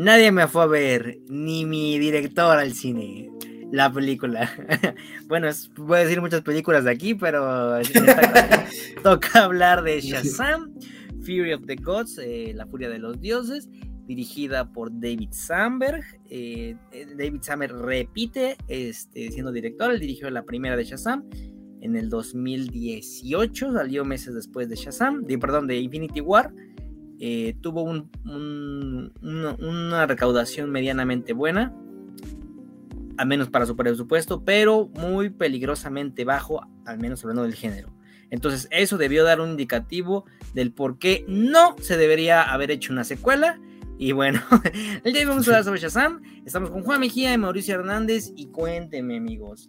Nadie me fue a ver, ni mi director al cine, la película. bueno, voy a decir muchas películas de aquí, pero toca hablar de Shazam, Fury of the Gods, eh, La Furia de los Dioses, dirigida por David Samberg. Eh, eh, David Samberg repite este, siendo director, él dirigió la primera de Shazam en el 2018, salió meses después de Shazam, de, perdón, de Infinity War. Eh, tuvo una, recaudación medianamente buena, al menos para su presupuesto, pero muy peligrosamente bajo, al menos hablando del género. Entonces, eso debió dar un indicativo del por qué no se debería haber hecho una secuela y bueno, el día de vamos a hablar sobre Shazam. Estamos con Juan Mejía y Mauricio Hernández. Y cuéntenme, amigos.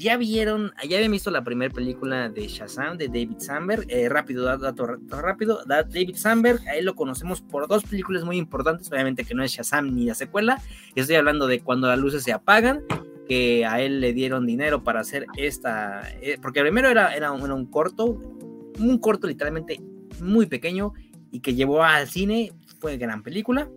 ¿Ya vieron, ya habían visto la primera película de Shazam de David Samberg? Eh, rápido, dato, rápido. David Samberg, a él lo conocemos por dos películas muy importantes. Obviamente que no es Shazam ni la secuela. Estoy hablando de Cuando las luces se apagan que a él le dieron dinero para hacer esta, eh, porque primero era, era, un, era, un, corto, un corto literalmente muy pequeño y que llevó al cine fue gran película.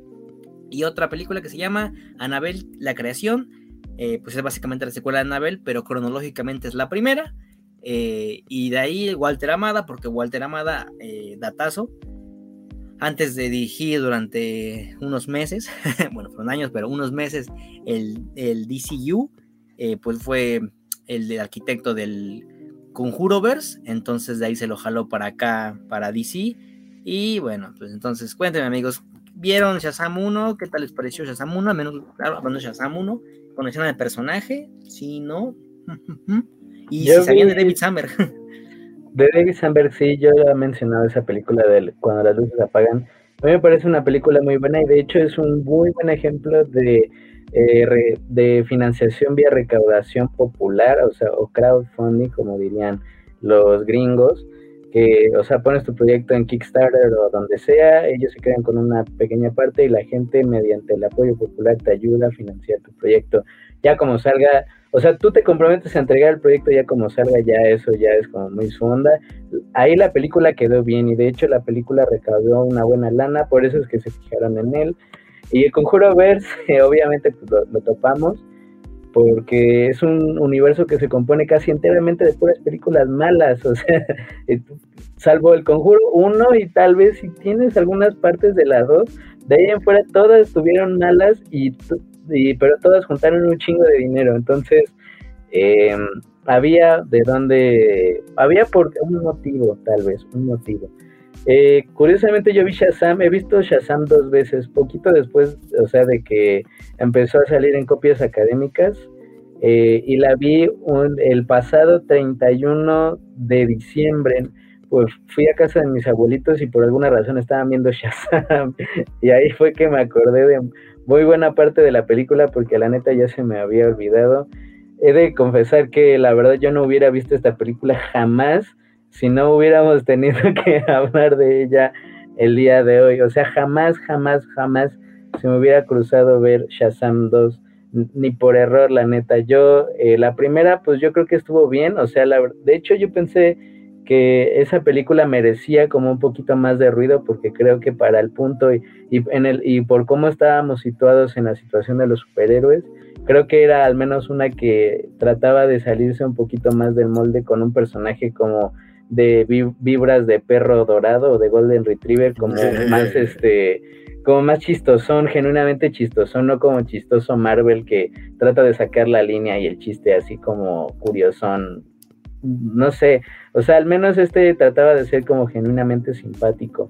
Y otra película que se llama Anabel, la creación, eh, pues es básicamente la secuela de Anabel, pero cronológicamente es la primera. Eh, y de ahí Walter Amada, porque Walter Amada, eh, datazo, antes de dirigir durante unos meses, bueno, fueron años, pero unos meses, el, el DCU, pues fue el del arquitecto del Conjuroverse, entonces de ahí se lo jaló para acá, para DC, y bueno, pues entonces cuéntenme amigos, ¿vieron Shazam 1? ¿Qué tal les pareció Shazam 1? Al menos, claro, hablando Shazam 1, ¿conocían al personaje? Sí, ¿no? y si sabían de David Samberg. de David Samberg, sí, yo he mencionado esa película de Cuando las luces apagan. A mí me parece una película muy buena y de hecho es un muy buen ejemplo de, eh, de financiación vía recaudación popular, o sea, o crowdfunding, como dirían los gringos que, o sea, pones tu proyecto en Kickstarter o donde sea, ellos se quedan con una pequeña parte y la gente mediante el apoyo popular te ayuda a financiar tu proyecto. Ya como salga, o sea, tú te comprometes a entregar el proyecto ya como salga, ya eso ya es como muy su onda. Ahí la película quedó bien y de hecho la película recaudó una buena lana, por eso es que se fijaron en él. Y el Conjuro Verse, obviamente pues, lo, lo topamos porque es un universo que se compone casi enteramente de puras películas malas, o sea, eh, salvo el Conjuro 1 y tal vez si tienes algunas partes de la 2, de ahí en fuera todas estuvieron malas y, pero todas juntaron un chingo de dinero, entonces em, había de dónde, había por un motivo tal vez, un motivo. Eh, curiosamente yo vi Shazam, he visto Shazam dos veces, poquito después, o sea, de que empezó a salir en copias académicas, eh, y la vi el pasado 31 de diciembre, pues fui a casa de mis abuelitos y por alguna razón estaban viendo Shazam, y ahí fue que me acordé de muy buena parte de la película, porque la neta ya se me había olvidado. He de confesar que la verdad yo no hubiera visto esta película jamás, si no hubiéramos tenido que hablar de ella el día de hoy. O sea, jamás, jamás, jamás se me hubiera cruzado ver Shazam 2, ni por error, la neta. Yo, eh, la primera, pues yo creo que estuvo bien. O sea, la, de hecho yo pensé que esa película merecía como un poquito más de ruido porque creo que para el punto y, y, en el, y por cómo estábamos situados en la situación de los superhéroes, creo que era al menos una que trataba de salirse un poquito más del molde con un personaje como de vibras de perro dorado o de golden retriever como más este como más chistosón, genuinamente chistosón, no como chistoso Marvel que trata de sacar la línea y el chiste así como curiosón. No sé, o sea, al menos este trataba de ser como genuinamente simpático.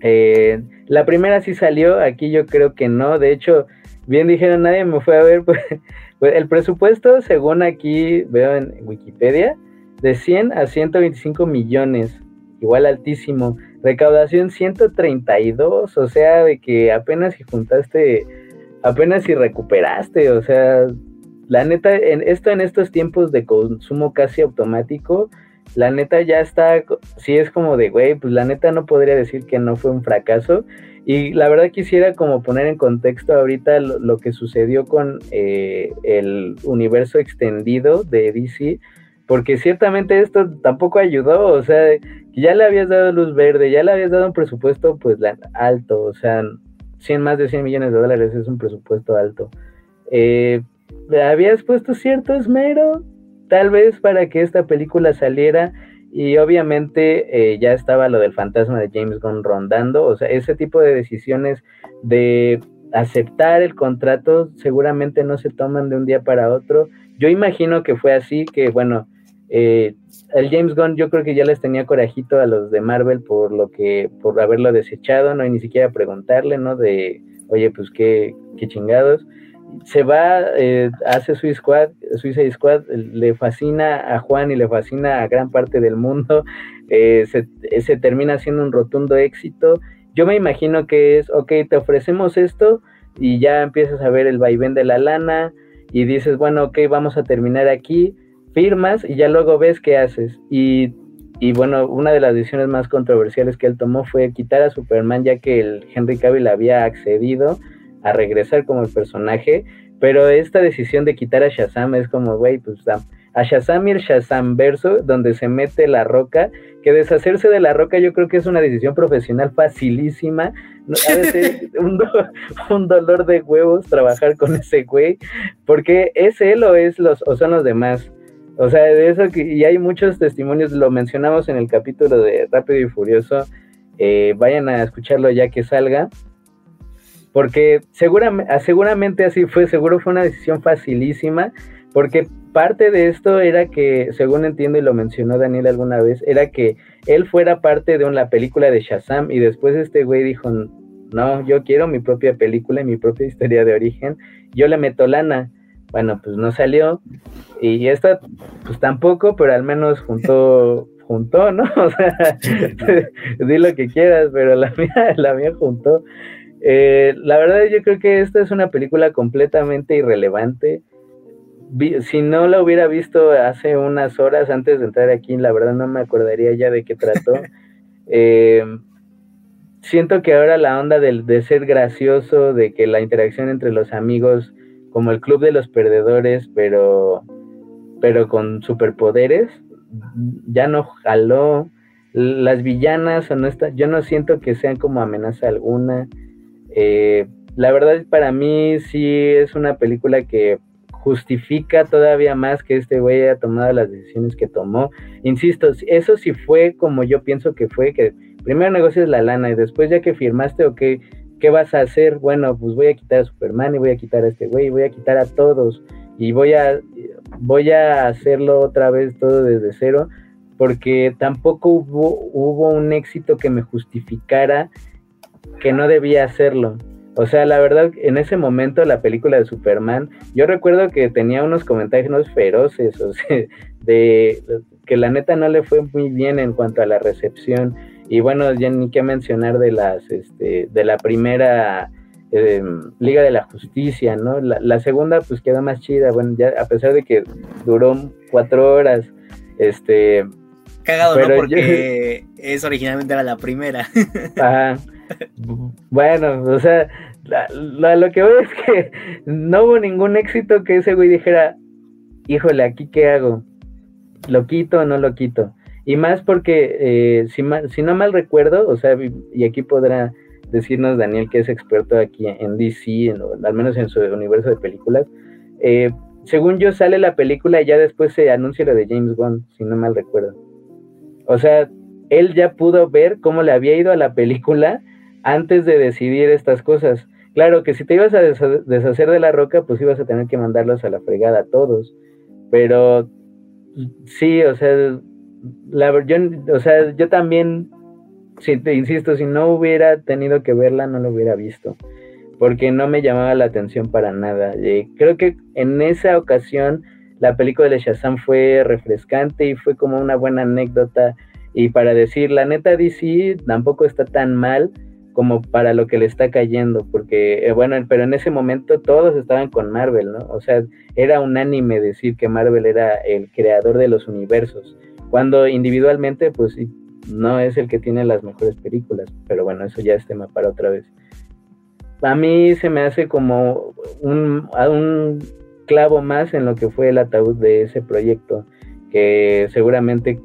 Eh, la primera sí salió, aquí yo creo que no, de hecho, bien dijeron, nadie me fue a ver, pues, pues el presupuesto, según aquí veo en Wikipedia, de 100 a 125 millones, igual altísimo. Recaudación 132, o sea, de que apenas si juntaste, apenas si recuperaste, o sea, la neta, en esto en estos tiempos de consumo casi automático, la neta ya está, si es como de, güey, pues la neta no podría decir que no fue un fracaso. Y la verdad quisiera como poner en contexto ahorita lo, que sucedió con eh, el universo extendido de DC, porque ciertamente esto tampoco ayudó, o sea, ya le habías dado luz verde, ya le habías dado un presupuesto pues alto, o sea, 100, más de 100 millones de dólares es un presupuesto alto. Eh, ¿Habías puesto cierto esmero? Tal vez para que esta película saliera y obviamente eh, ya estaba lo del fantasma de James Gunn rondando, o sea, ese tipo de decisiones de aceptar el contrato seguramente no se toman de un día para otro. Yo imagino que fue así, que bueno, eh, el James Gunn yo creo que ya les tenía corajito a los de Marvel por lo que, por haberlo desechado, no hay ni siquiera preguntarle, ¿no? De, oye, pues qué, qué chingados. Se va, eh, hace Suicide Squad, Suicide Squad, le fascina a Juan y le fascina a gran parte del mundo, eh, se, se termina siendo un rotundo éxito. Yo me imagino que es, ok, te ofrecemos esto y ya empiezas a ver el vaivén de la lana y dices, bueno, ok, vamos a terminar aquí firmas y ya luego ves qué haces. Y, y, bueno, una de las decisiones más controversiales que él tomó fue quitar a Superman, ya que el Henry Cavill había accedido a regresar como el personaje. Pero esta decisión de quitar a Shazam es como, güey, pues a Shazam y el Shazam verso, donde se mete la roca, que deshacerse de la roca yo creo que es una decisión profesional facilísima. un, un, dolor de huevos trabajar con ese güey, porque es él o, es los, o son los demás. O sea, de eso que, y hay muchos testimonios, lo mencionamos en el capítulo de Rápido y Furioso, eh, vayan a escucharlo ya que salga, porque seguramente, ah, seguramente así fue, seguro fue una decisión facilísima, porque parte de esto era que, según entiendo y lo mencionó Daniel alguna vez, era que él fuera parte de una película de Shazam y después este güey dijo, no, yo quiero mi propia película y mi propia historia de origen, yo le meto lana bueno, pues no salió. Y esta, pues tampoco, pero al menos juntó, juntó, ¿no? O sea, di lo que quieras, pero la mía, la mía juntó. Eh, la verdad, yo creo que esta es una película completamente irrelevante. si no la hubiera visto hace unas horas antes de entrar aquí, la verdad no me acordaría ya de qué trató. Eh, siento que ahora la onda de, de ser gracioso, de que la interacción entre los amigos como el club de los perdedores, pero, pero con superpoderes, ya no jaló. Las villanas, está, yo no siento que sean como amenaza alguna. Eh, la verdad, para mí sí es una película que justifica todavía más que este güey haya tomado las decisiones que tomó. Insisto, eso sí fue como yo pienso que fue, que primero negocias la lana y después ya que firmaste, ok, ¿qué vas a hacer? Bueno, pues voy a quitar a Superman y voy a quitar a este güey, voy a quitar a todos y voy a, voy a hacerlo otra vez todo desde cero, porque tampoco hubo, un éxito que me justificara que no debía hacerlo. O sea, la verdad, en ese momento la película de Superman, yo recuerdo que tenía unos comentarios feroces, o sea, de que la neta no le fue muy bien en cuanto a la recepción y bueno, ya ni qué mencionar de las, este, de la primera eh, Liga de la Justicia, ¿no? La, segunda pues quedó más chida, bueno, ya a pesar de que duró cuatro horas, este... Cagado, ¿no? Porque es originalmente era la primera. Ajá. Bueno, o sea, lo que veo es que no hubo ningún éxito que ese güey dijera, híjole, ¿aquí qué hago? ¿Lo quito o no lo quito? Y más porque, eh, si, si, no mal recuerdo, o sea, y aquí podrá decirnos Daniel que es experto aquí en DC, al menos en su universo de películas, eh, según yo sale la película y ya después se anuncia lo de James Bond, si no mal recuerdo. O sea, él ya pudo ver cómo le había ido a la película antes de decidir estas cosas. Claro que si te ibas a deshacer de la roca, pues ibas a tener que mandarlos a la fregada a todos. Pero sí, o sea, la, yo, yo también, si te insisto, si no hubiera tenido que verla, no lo hubiera visto, porque no me llamaba la atención para nada. Creo que en esa ocasión la película de Shazam fue refrescante y fue como una buena anécdota. Y para decir, la neta DC tampoco está tan mal como para lo que le está cayendo, porque, eh, bueno, pero en ese momento todos estaban con Marvel, ¿no? O sea, era unánime decir que Marvel era el creador de los universos cuando individualmente, pues no es el que tiene las mejores películas, pero bueno, eso ya es tema para otra vez. A mí se me hace como un, un clavo más en lo que fue el ataúd de ese proyecto, que seguramente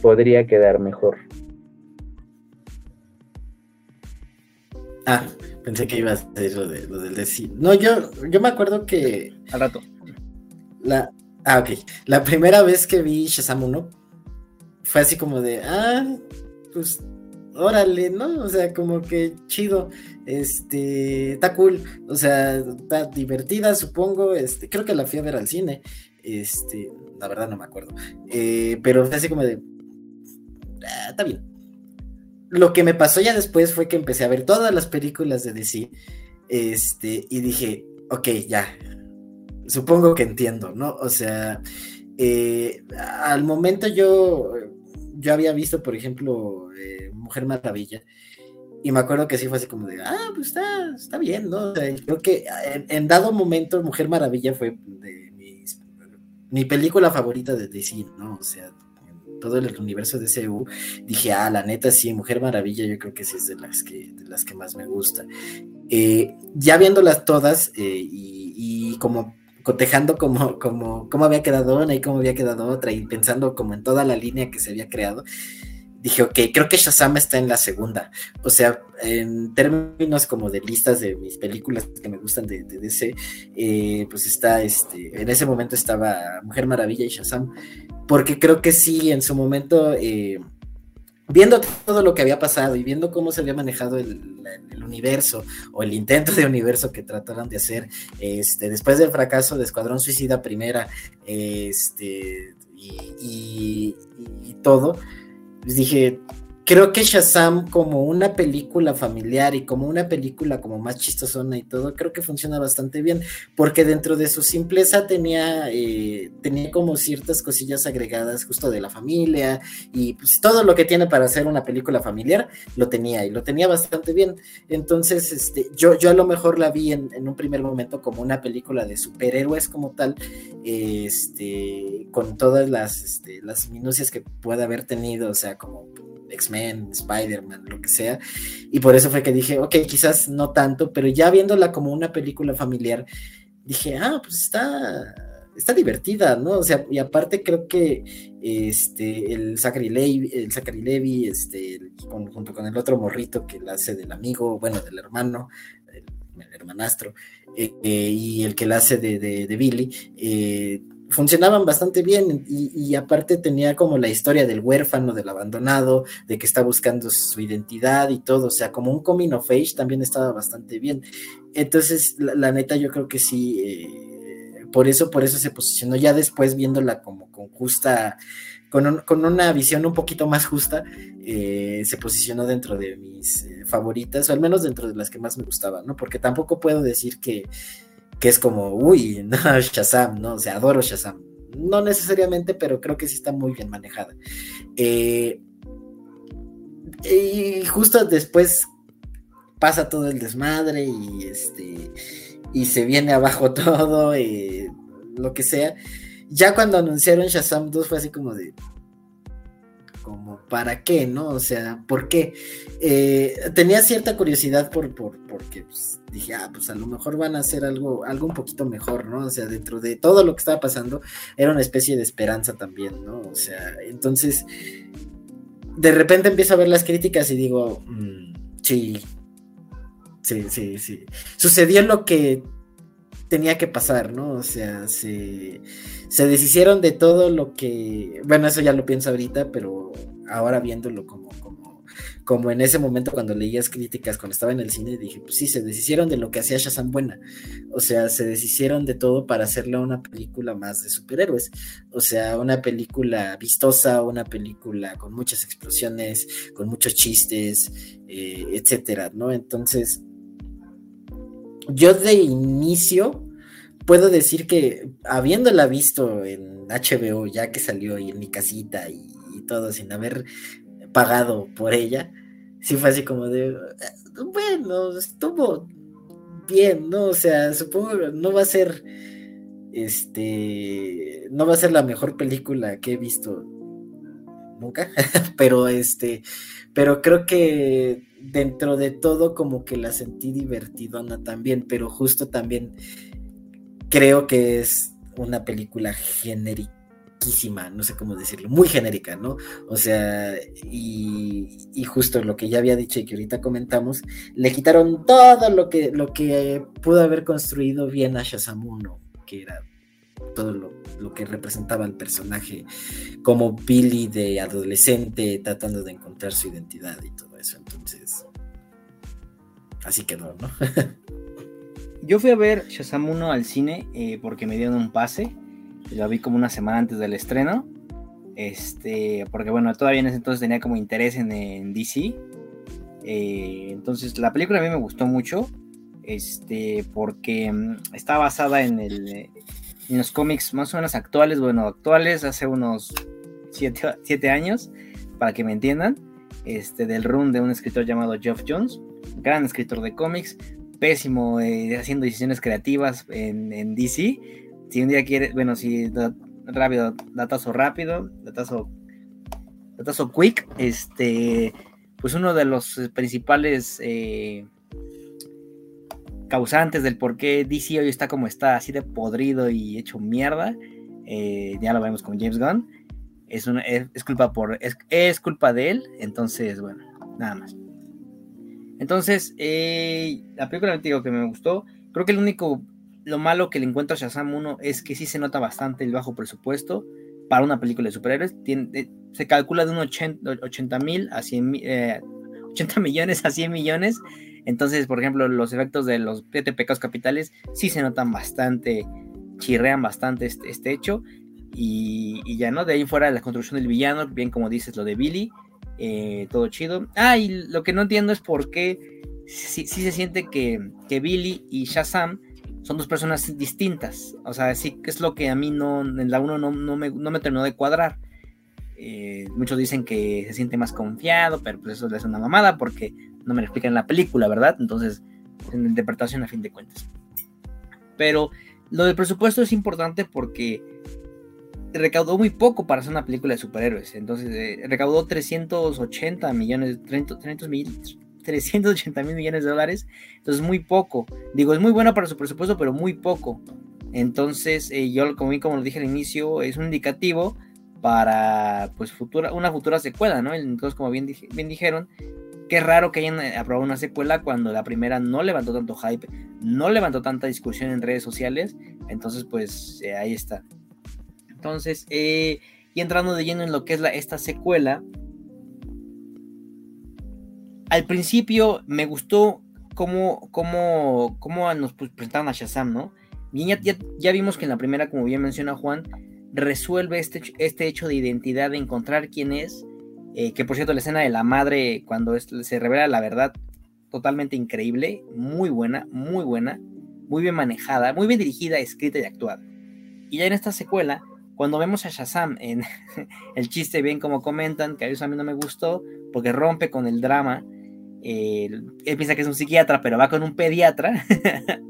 podría quedar mejor. Ah, Pensé que iba a ser lo, de, lo del DC. No, yo, yo me acuerdo que. Al rato. La, ah, ok. La primera vez que vi Shazam 1 fue así como de. Ah, pues. Órale, ¿no? O sea, como que chido. Este. Está cool. O sea, está divertida, supongo. Este, creo que la fui a ver al cine. Este. La verdad no me acuerdo. Eh, pero fue así como de. Ah, está bien lo que me pasó ya después fue que empecé a ver todas las películas de DC este, y dije, ok, ya, supongo que entiendo, ¿no? O sea, eh, al momento yo, yo había visto, por ejemplo, eh, Mujer Maravilla. Y me acuerdo que sí fue así como de, ah, pues está, está bien, ¿no? O sea, creo que en, dado momento Mujer Maravilla fue de mi película favorita de DC, ¿no? O sea, todo el universo de CU, dije, ah, la neta sí, Mujer Maravilla, yo creo que sí es de las que, de las que más me gusta. Eh, ya viéndolas todas eh, y, como cotejando como, como, cómo había quedado una y cómo había quedado otra, y pensando como en toda la línea que se había creado, dije, ok, creo que Shazam está en la segunda. O sea, en términos como de listas de mis películas que me gustan de, DC, eh, pues está, este, en ese momento estaba Mujer Maravilla y Shazam porque creo que sí, en su momento, eh, viendo todo lo que había pasado y viendo cómo se había manejado el, universo o el intento de universo que trataron de hacer, este, después del fracaso de Escuadrón Suicida Primera, este, y, todo, pues dije, creo que Shazam como una película familiar y como una película como más chistosona y todo, creo que funciona bastante bien, porque dentro de su simpleza tenía, eh, tenía como ciertas cosillas agregadas justo de la familia y pues todo lo que tiene para hacer una película familiar lo tenía y lo tenía bastante bien. Entonces, este, yo, yo a lo mejor la vi en, un primer momento como una película de superhéroes como tal, este, con todas las, este, las minucias que pueda haber tenido, o sea, como X-Men, Spider-Man, lo que sea. Y por eso fue que dije, ok, quizás no tanto, pero ya viéndola como una película familiar, dije, ah, pues está, está divertida, ¿no? O sea, y aparte creo que este, el Zachary Levi, el Zachary Levi este, junto con el otro morrito que la hace del amigo, bueno, del hermano, el, hermanastro, eh, eh, y el que la hace de, de Billy, eh, funcionaban bastante bien y, aparte tenía como la historia del huérfano, del abandonado, de que está buscando su identidad y todo, o sea, como un coming of age también estaba bastante bien. Entonces, la, neta, yo creo que sí, eh, por eso, por eso se posicionó ya después viéndola como con justa, con, con una visión un poquito más justa, eh, se posicionó dentro de mis eh, favoritas, o al menos dentro de las que más me gustaban, ¿no? Porque tampoco puedo decir que que es como, uy, no, Shazam, ¿no? O sea, adoro Shazam. No necesariamente, pero creo que sí está muy bien manejada. Eh, y justo después pasa todo el desmadre y este y se viene abajo todo, y lo que sea. Ya cuando anunciaron Shazam 2 fue así como de, como para qué, ¿no? O sea, ¿por qué? Eh, tenía cierta curiosidad por, por porque pues, dije, ah, pues a lo mejor van a hacer algo, algo un poquito mejor, ¿no? O sea, dentro de todo lo que estaba pasando, era una especie de esperanza también, ¿no? O sea, entonces, de repente empiezo a ver las críticas y digo, mm, sí, sí, sí, sí. Sucedió lo que tenía que pasar, ¿no? O sea, se, se deshicieron de todo lo que, bueno, eso ya lo pienso ahorita, pero ahora viéndolo como, como, como en ese momento cuando leías críticas, cuando estaba en el cine, dije, pues sí, se deshicieron de lo que hacía Shazam buena. O sea, se deshicieron de todo para hacerle una película más de superhéroes. O sea, una película vistosa, una película con muchas explosiones, con muchos chistes, eh, etcétera, ¿no? Entonces, yo de inicio puedo decir que habiéndola visto en HBO, ya que salió y en mi casita y, todo, sin haber pagado por ella, sí fue así como de, eh, bueno, estuvo bien, ¿no? O sea, supongo que no va a ser, este, no va a ser la mejor película que he visto nunca, pero este, pero creo que dentro de todo como que la sentí divertidona también, pero justo también creo que es una película generiquísima no sé cómo decirlo, muy genérica, ¿no? O sea, y, justo lo que ya había dicho y que ahorita comentamos, le quitaron todo lo que, lo que pudo haber construido bien a Shazam 1, que era todo lo, lo, que representaba el personaje como Billy de adolescente tratando de encontrar su identidad y todo así quedó, ¿no? Yo fui a ver Shazam 1 al cine eh, porque me dieron un pase. Lo vi como una semana antes del estreno. Este, porque bueno, todavía en ese entonces tenía como interés en, DC. Eh, entonces la película a mí me gustó mucho. Este, porque mm, está basada en, el, en los cómics más o menos actuales, bueno, actuales, hace unos 7 años, para que me entiendan. Este, del run de un escritor llamado Geoff Jones, gran escritor de cómics, pésimo eh, haciendo decisiones creativas en, DC. Si un día quiere, bueno, si rápido, datazo rápido, datazo, datazo quick, este, pues uno de los principales eh, causantes del por qué DC hoy está como está, así de podrido y hecho mierda, eh, ya lo vemos con James Gunn. Es, culpa por es culpa de él, entonces bueno, nada más. Entonces, eh, la película digo que me gustó. Creo que el único, lo malo que le encuentro a Shazam 1 es que sí se nota bastante el bajo presupuesto para una película de superhéroes. Eh, se calcula de unos 80 mil a 100 eh, 80 millones a 100 millones. Entonces, por ejemplo, los efectos de los siete pecados capitales sí se notan bastante, chirrean bastante este, este hecho. Y, y, ya no, de ahí fuera la construcción del villano, bien como dices lo de Billy, eh, todo chido. Ah, y lo que no entiendo es por qué sí, se siente que, que, Billy y Shazam son dos personas distintas. O sea, sí que es lo que a mí no, en la 1 no, no, me, no me terminó de cuadrar. Eh, muchos dicen que se siente más confiado, pero pues eso es una mamada porque no me lo explican en la película, ¿verdad? Entonces, en interpretación a fin de cuentas. Pero lo del presupuesto es importante porque recaudó muy poco para hacer una película de superhéroes. Entonces, eh, recaudó 380 millones, 300 mil, 380 mil millones de dólares. Entonces, muy poco. Digo, es muy bueno para su presupuesto, pero muy poco. Entonces, eh, yo, como, como lo dije al inicio, es un indicativo para pues futura, una futura secuela, ¿no? Entonces, como bien, bien dijeron, qué raro que hayan eh, aprobado una secuela cuando la primera no levantó tanto hype, no levantó tanta discusión en redes sociales. Entonces, pues ahí está. Entonces, eh, y entrando de lleno en lo que es esta secuela, al principio me gustó cómo, cómo, cómo nos presentaron a Shazam, ¿no? Bien, ya, vimos que en la primera, como bien menciona Juan, resuelve este, este hecho de identidad, de encontrar quién es. Eh, que por cierto, la escena de la madre, cuando se revela la verdad, totalmente increíble, muy buena, muy buena, muy bien manejada, muy bien dirigida, escrita y actuada. Y ya en esta secuela, cuando vemos a Shazam en el chiste, bien como comentan, que a a mí no me gustó, porque rompe con el drama. él piensa que es un psiquiatra, pero va con un pediatra.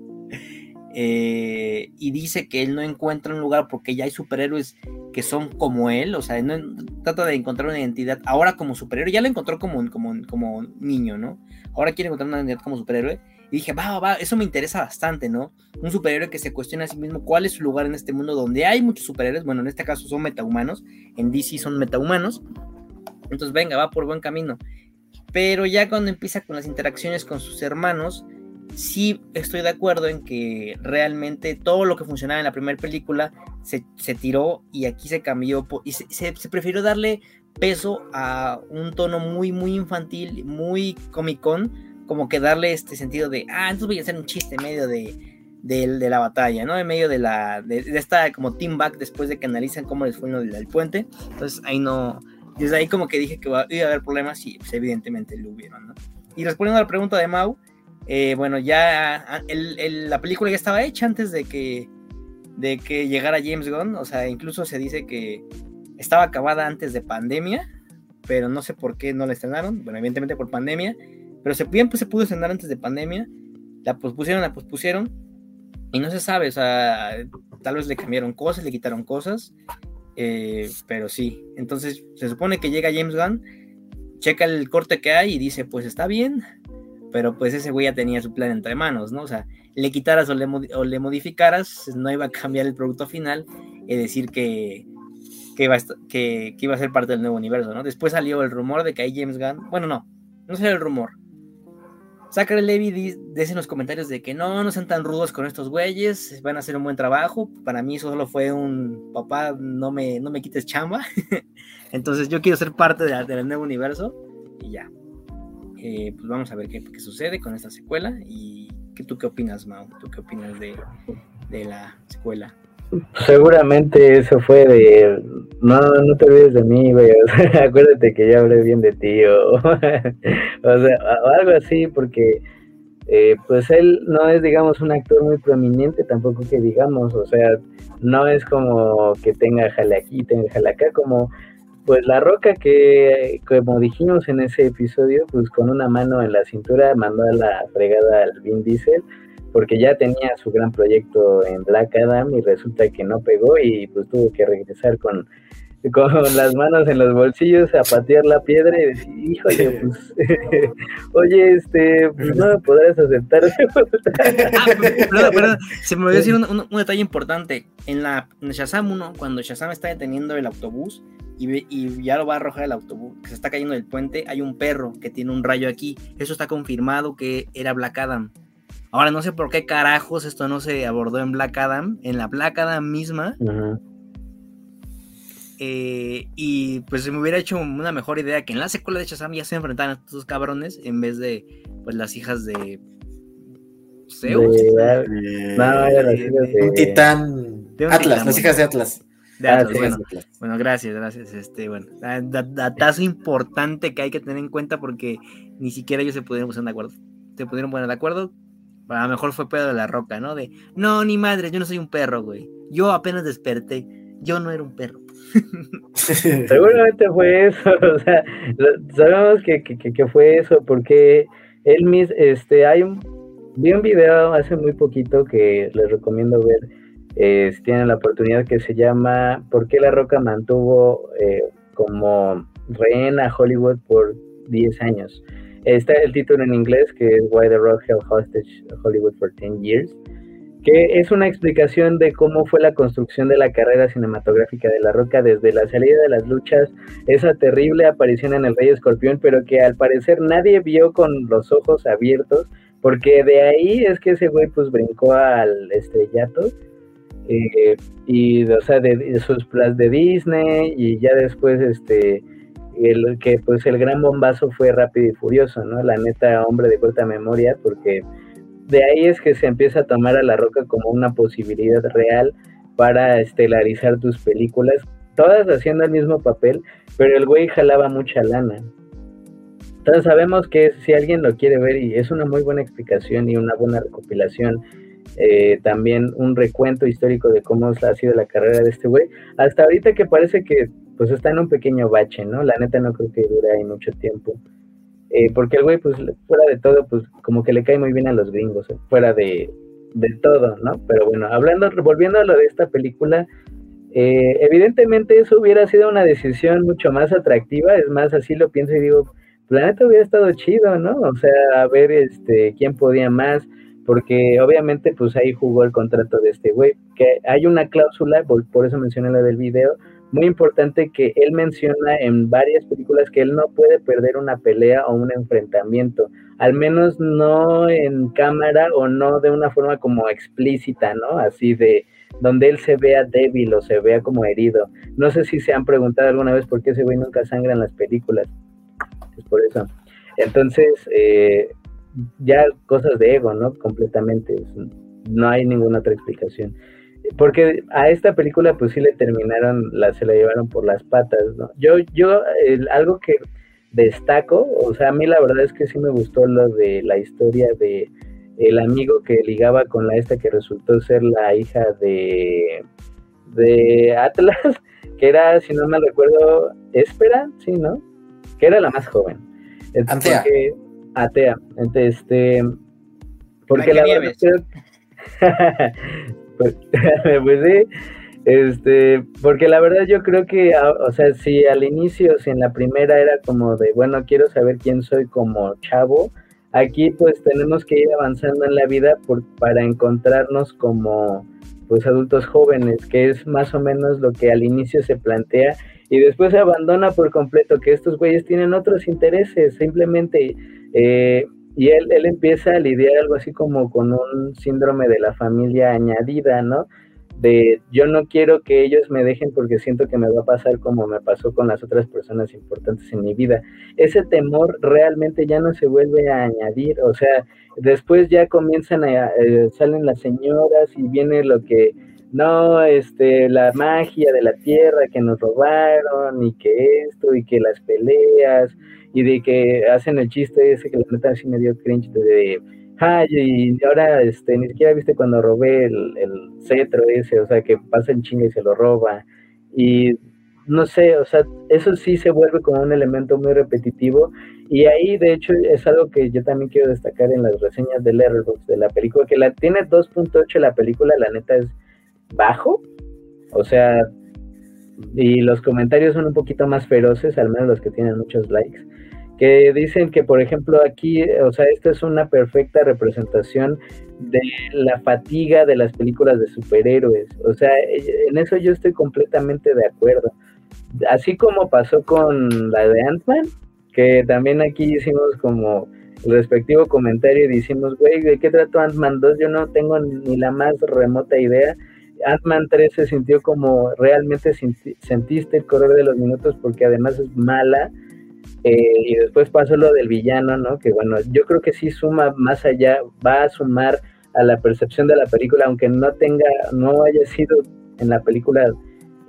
Eh, y dice que él no encuentra un lugar porque ya hay superhéroes que son como él, o sea, no, trata de encontrar una identidad ahora como superhéroe, ya lo encontró como, como, como niño, ¿no? Ahora quiere encontrar una identidad como superhéroe y dije, va, va, eso me interesa bastante, ¿no? Un superhéroe que se cuestiona a sí mismo cuál es su lugar en este mundo donde hay muchos superhéroes, bueno, en este caso son metahumanos, en DC son metahumanos, entonces venga, va por buen camino. Pero ya cuando empieza con las interacciones con sus hermanos, sí estoy de acuerdo en que realmente todo lo que funcionaba en la primera película se, tiró y aquí se cambió y se, se, prefirió darle peso a un tono muy, muy infantil, muy comicón como que darle este sentido de, ah, entonces voy a hacer un chiste en medio de, de, la batalla, ¿no? En medio de la, de, esta como team back después de que analizan cómo les fue lo del puente. Entonces ahí no, desde ahí como que dije que iba a haber problemas y pues, evidentemente lo hubieron, ¿no? Y respondiendo a la pregunta de Mau, eh, bueno, ya la película ya estaba hecha antes de que, de que llegara James Gunn, o sea, incluso se dice que estaba acabada antes de pandemia, pero no sé por qué no la estrenaron, bueno, evidentemente por pandemia, pero se, bien pues, se pudo estrenar antes de pandemia, la pospusieron, la pospusieron, y no se sabe, o sea, tal vez le cambiaron cosas, le quitaron cosas, eh, pero sí, entonces se supone que llega James Gunn, checa el corte que hay y dice, pues está bien, pero pues ese güey ya tenía su plan entre manos, ¿no? O sea, le quitaras o le, o le modificaras, no iba a cambiar el producto final, es decir, que que iba, a, que, iba a ser parte del nuevo universo, ¿no? Después salió el rumor de que hay James Gunn, bueno, no, no salió el rumor. Zachary Levy dice en los comentarios de que no, no sean tan rudos con estos güeyes, van a hacer un buen trabajo. Para mí eso solo fue un papá, no me, no me quites chamba. Entonces yo quiero ser parte del nuevo universo y ya. Eh, pues vamos a ver qué, qué, sucede con esta secuela y ¿qué, tú qué opinas, Mau. ¿Tú qué opinas de, de la secuela? Seguramente eso fue de no, no te olvides de mí, güey. acuérdate que ya hablé bien de ti o, o sea, algo así, porque eh, pues él no es, digamos, un actor muy prominente, tampoco que digamos, o sea, no es como que tenga jale aquí, tenga jale acá, como pues la roca que, como dijimos en ese episodio, pues con una mano en la cintura mandó a la fregada al Vin Diesel porque ya tenía su gran proyecto en Black Adam y resulta que no pegó y pues tuvo que regresar con, con las manos en los bolsillos a patear la piedra y decir, híjole, pues, oye, este, pues no me podrás aceptar. ah, perdón, perdón, se me olvidó decir un, un, detalle importante. En la en Shazam 1, cuando Shazam está deteniendo el autobús y, y, ya lo va a arrojar el autobús, que se está cayendo del puente, hay un perro que tiene un rayo aquí. Eso está confirmado que era Black Adam. Ahora no sé por qué carajos esto no se abordó en Black Adam, en la Black Adam misma. Eh, y pues se me hubiera hecho una mejor idea que en la secuela de Shazam ya se enfrentaran a estos cabrones en vez de pues las hijas de Zeus. un titán. Atlas, las hijas de Atlas. De Atlas, ah, bueno, bueno, gracias, gracias. Este, bueno, datazo importante que hay que tener en cuenta porque ni siquiera ellos se pudieron poner de acuerdo. Se pudieron poner de acuerdo a lo mejor fue pedo de la roca, ¿no? De, no, ni madre, yo no soy un perro, güey. Yo apenas desperté. Yo no era un perro. Seguramente fue eso. O sea, sabemos que, que, fue eso porque él mismo, este, hay un, vi un video hace muy poquito que les recomiendo ver. Eh, si tienen la oportunidad que se llama ¿Por qué la roca mantuvo eh, como rehén a Hollywood por 10 años? Está el título en inglés que es Why the Rock Held Hostage Hollywood for 10 Years, que es una explicación de cómo fue la construcción de la carrera cinematográfica de La Roca desde la salida de las luchas, esa terrible aparición en El Rey Escorpión, pero que al parecer nadie vio con los ojos abiertos, porque de ahí es que ese güey pues brincó al estrellato. Eh, y o sea de, sus plus de Disney y ya después este el que pues el gran bombazo fue rápido y furioso, ¿no? La neta, hombre de corta memoria, porque de ahí es que se empieza a tomar a La Roca como una posibilidad real para estelarizar tus películas, todas haciendo el mismo papel, pero el güey jalaba mucha lana. Entonces sabemos que si alguien lo quiere ver y es una muy buena explicación y una buena recopilación, eh, también un recuento histórico de cómo ha sido la carrera de este güey, hasta ahorita que parece que pues está en un pequeño bache, ¿no? La neta no creo que dure ahí mucho tiempo. Eh, porque el güey, pues fuera de todo, pues como que le cae muy bien a los gringos, eh, fuera de, de, todo, ¿no? Pero bueno, hablando, volviendo a lo de esta película, eh, evidentemente eso hubiera sido una decisión mucho más atractiva, es más, así lo pienso y digo, la neta hubiera estado chido, ¿no? O sea, a ver este, quién podía más, porque obviamente pues ahí jugó el contrato de este güey, que hay una cláusula, por, por eso mencioné la del video, muy importante que él menciona en varias películas que él no puede perder una pelea o un enfrentamiento, al menos no en cámara o no de una forma como explícita, ¿no? Así de donde él se vea débil o se vea como herido. No sé si se han preguntado alguna vez por qué ese güey nunca sangra en las películas. Es por eso. Entonces, eh, ya cosas de ego, ¿no? Completamente. No hay ninguna otra explicación porque a esta película pues sí le terminaron, la, se la llevaron por las patas, ¿no? Yo, yo, algo que destaco, o sea, a mí la verdad es que sí me gustó lo de la historia de el amigo que ligaba con la esta que resultó ser la hija de, de Atlas, que era, si no me recuerdo, Espera, sí, ¿no? Que era la más joven. Atea. atea. Entonces, este, porque la, verdad Pues, pues, sí, este, porque la verdad yo creo que, ah, o sea, si al inicio, si en la primera era como de, bueno, quiero saber quién soy como chavo, aquí pues tenemos que ir avanzando en la vida por, para encontrarnos como, pues adultos jóvenes, que es más o menos lo que al inicio se plantea y después se abandona por completo, que estos güeyes tienen otros intereses, simplemente, eh, y él, él empieza a lidiar algo así como con un síndrome de la familia añadida, ¿no? de yo no quiero que ellos me dejen porque siento que me va a pasar como me pasó con las otras personas importantes en mi vida. Ese temor realmente ya no se vuelve a añadir, o sea, después ya comienzan a, eh, salen las señoras y viene lo que, no, este, la magia de la tierra que nos robaron y que esto y que las peleas y de que hacen el chiste ese que la neta así me dio cringe de Ay, y ahora este, ni siquiera viste cuando robé el, cetro ese, o sea, que pasa en chinga y se lo roba. Y no sé, o sea, eso sí se vuelve como un elemento muy repetitivo. Y ahí, de hecho, es algo que yo también quiero destacar en las reseñas de Letterboxd de la película, que la tiene 2.8 la película, la neta es bajo. O sea, y los comentarios son un poquito más feroces, al menos los que tienen muchos likes que dicen que, por ejemplo, aquí, o sea, esta es una perfecta representación de la fatiga de las películas de superhéroes. O sea, en eso yo estoy completamente de acuerdo. Así como pasó con la de Ant-Man, que también aquí hicimos como el respectivo comentario y decimos, güey, ¿de qué trató Ant-Man 2? Yo no tengo ni la más remota idea. Ant-Man 3 se sintió como realmente sentiste el correr de los minutos porque además es mala eh, y después pasó lo del villano, ¿no? Que bueno, yo creo que sí suma más allá, va a sumar a la percepción de la película, aunque no tenga, no haya sido en la película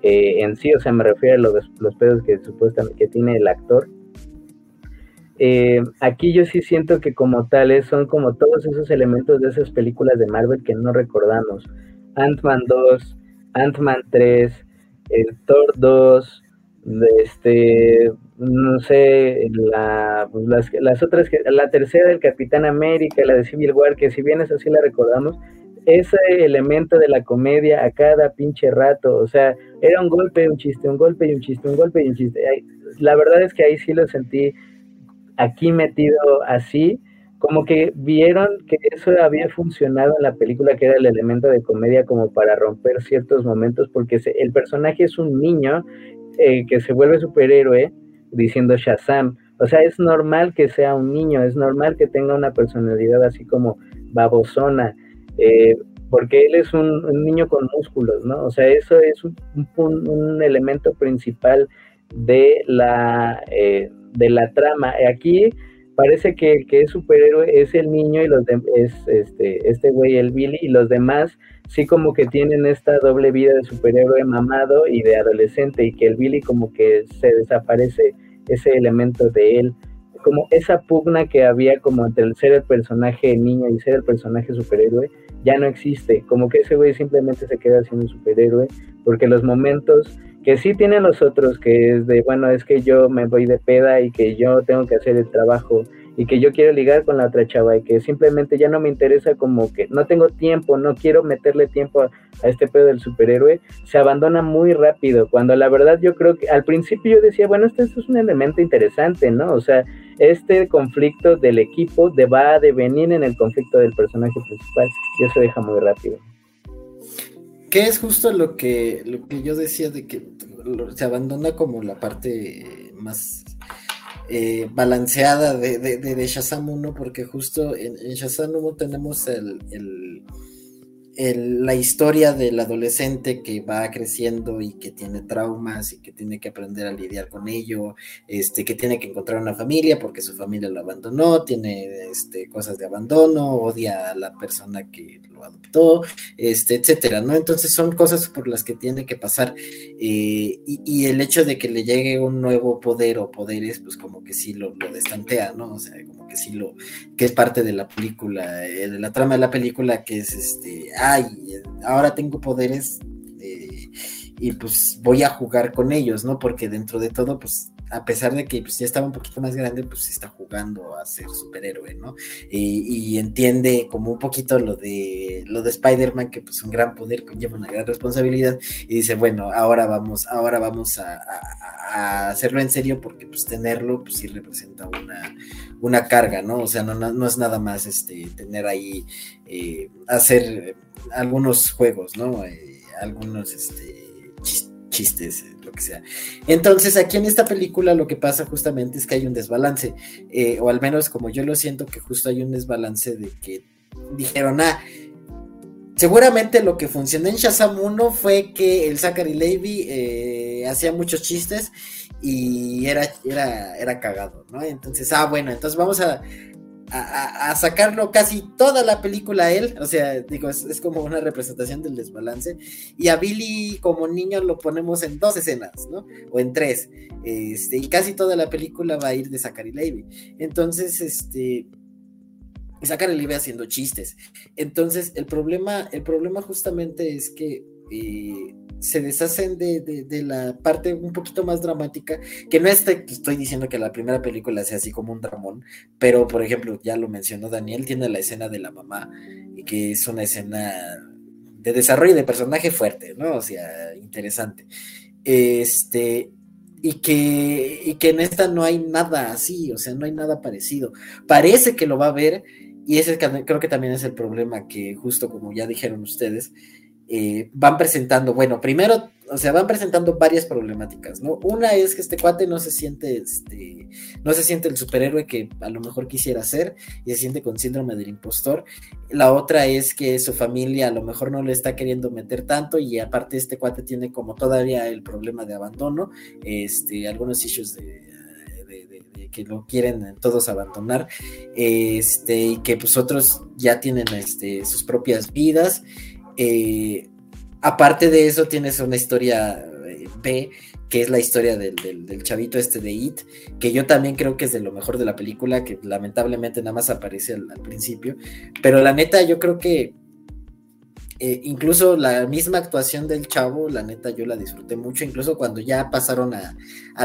eh, en sí, o sea, me refiero a los, los pedos que supuestamente tiene el actor. Eh, aquí yo sí siento que como tales son como todos esos elementos de esas películas de Marvel que no recordamos. Ant-Man 2, Ant-Man 3, el Thor 2, este, no sé, la, pues, las, otras, la tercera del Capitán América, la de Civil War, que si bien es así la recordamos, ese elemento de la comedia a cada pinche rato, o sea, era un golpe un chiste, un golpe y un chiste, un golpe y un chiste. La verdad es que ahí sí lo sentí aquí metido así, como que vieron que eso había funcionado en la película, que era el elemento de comedia como para romper ciertos momentos, porque el personaje es un niño eh, que se vuelve superhéroe, diciendo Shazam. O sea, es normal que sea un niño, es normal que tenga una personalidad así como babosona, eh, porque él es un, niño con músculos, ¿no? O sea, eso es un, elemento principal de la, eh, de la trama. Aquí parece que el que es superhéroe es el niño y los es este, este güey, el Billy, y los demás sí como que tienen esta doble vida de superhéroe mamado y de adolescente y que el Billy como que se desaparece ese elemento de él, como esa pugna que había como entre ser el personaje niño y ser el personaje superhéroe, ya no existe, como que ese güey simplemente se queda siendo superhéroe, porque los momentos que sí tienen los otros, que es de, bueno, es que yo me voy de peda y que yo tengo que hacer el trabajo y que yo quiero ligar con la otra chava y que simplemente ya no me interesa como que no tengo tiempo, no quiero meterle tiempo a, este pedo del superhéroe, se abandona muy rápido, cuando la verdad yo creo que al principio yo decía, bueno, este, es un elemento interesante, ¿no? O sea, este conflicto del equipo de, va a devenir en el conflicto del personaje principal y eso deja muy rápido. ¿Qué es justo lo que, lo que yo decía de que se abandona como la parte más eh, balanceada de, de, de, Shazam 1, porque justo en, en Shazam 1 tenemos el, la historia del adolescente que va creciendo y que tiene traumas y que tiene que aprender a lidiar con ello, este, que tiene que encontrar una familia porque su familia lo abandonó, tiene este, cosas de abandono, odia a la persona que lo adoptó, este, etcétera, ¿no? Entonces son cosas por las que tiene que pasar eh, y, el hecho de que le llegue un nuevo poder o poderes, pues como que sí lo, lo destantea, ¿no? O sea, como que sí lo, que es parte de la película, eh, de la trama de la película, que es este, ay, ahora tengo poderes eh, y pues voy a jugar con ellos, ¿no? Porque dentro de todo, pues a pesar de que pues, ya estaba un poquito más grande, pues está jugando a ser superhéroe, ¿no? Y, entiende como un poquito lo de lo de Spider-Man, que pues un gran poder conlleva una gran responsabilidad, y dice, bueno, ahora vamos, ahora vamos a, hacerlo en serio, porque pues tenerlo, pues sí representa una, una carga, ¿no? O sea, no, no, es nada más este tener ahí, eh, hacer algunos juegos, ¿no? Eh, algunos este, chistes que sea. Entonces, aquí en esta película lo que pasa justamente es que hay un desbalance, eh, o al menos como yo lo siento, que justo hay un desbalance de que dijeron, ah, seguramente lo que funcionó en Shazam 1 fue que el Zachary Levy eh, hacía muchos chistes y era, era, era cagado, ¿no? Entonces, ah, bueno, entonces vamos a, a, sacarlo casi toda la película a él, o sea, digo, es, como una representación del desbalance, y a Billy como niño lo ponemos en dos escenas, ¿no? O en tres, este, y casi toda la película va a ir de Zachary Levy. Entonces, este, Zachary Levy haciendo chistes. Entonces, el problema, el problema justamente es que eh, se deshacen de, la parte un poquito más dramática, que no estoy diciendo que la primera película sea así como un dramón, pero por ejemplo, ya lo mencionó Daniel, tiene la escena de la mamá, y que es una escena de desarrollo de personaje fuerte, ¿no? O sea, interesante. Este, y que, y que en esta no hay nada así, o sea, no hay nada parecido. Parece que lo va a ver, y ese creo que también es el problema que justo como ya dijeron ustedes, eh, van presentando, bueno, primero, o sea, van presentando varias problemáticas, ¿no? Una es que este cuate no se siente, este, no se siente el superhéroe que a lo mejor quisiera ser y se siente con síndrome del impostor. La otra es que su familia a lo mejor no le está queriendo meter tanto y aparte este cuate tiene como todavía el problema de abandono, este, algunos issues de, que lo quieren todos abandonar, este, y que pues otros ya tienen este, sus propias vidas, eh, aparte de eso, tienes una historia eh, B, que es la historia del, chavito este de It, que yo también creo que es de lo mejor de la película, que lamentablemente nada más aparece al principio. Pero la neta, yo creo que eh, incluso la misma actuación del chavo, la neta, yo la disfruté mucho, incluso cuando ya pasaron a,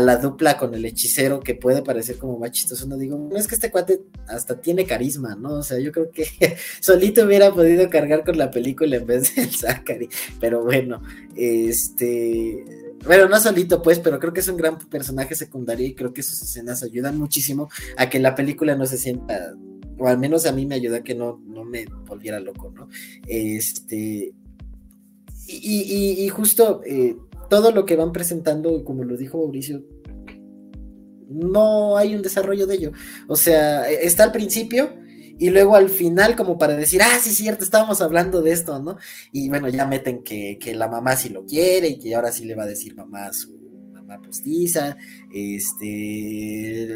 la dupla con el hechicero, que puede parecer como más chistoso, no digo, es que este cuate hasta tiene carisma, ¿no? O sea, yo creo que solito hubiera podido cargar con la película en vez del Zachary, pero bueno, este... Bueno, no solito pues, pero creo que es un gran personaje secundario y creo que sus escenas ayudan muchísimo a que la película no se sienta o al menos a mí me ayuda a que no, no me volviera loco, ¿no? Este, y, justo eh, todo lo que van presentando, como lo dijo Mauricio, no hay un desarrollo de ello. O sea, e, está al principio y luego al final como para decir, ah, sí, cierto, estábamos hablando de esto, ¿no? Y bueno, ya meten que, la mamá sí lo quiere y que ahora sí le va a decir mamá su mamá postiza, este,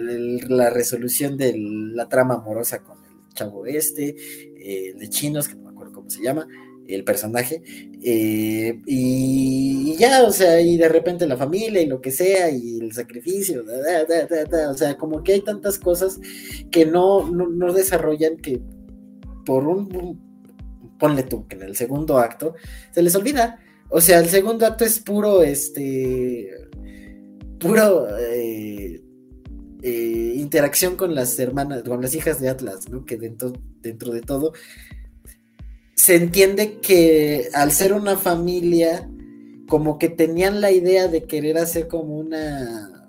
la resolución de la trama amorosa con el chavo este, eh, de chinos, que no me acuerdo cómo se llama, el personaje, eh, y, ya, o sea, y de repente la familia y lo que sea, y el sacrificio, o sea, como que hay tantas cosas que no, no, desarrollan que por un, ponle tú, que en el segundo acto se les olvida, o sea, el segundo acto es puro, este, puro eh, eh, interacción con las hermanas, con las hijas de Atlas, ¿no? Que dentro, dentro de todo se entiende que al ser una familia, como que tenían la idea de querer hacer como una,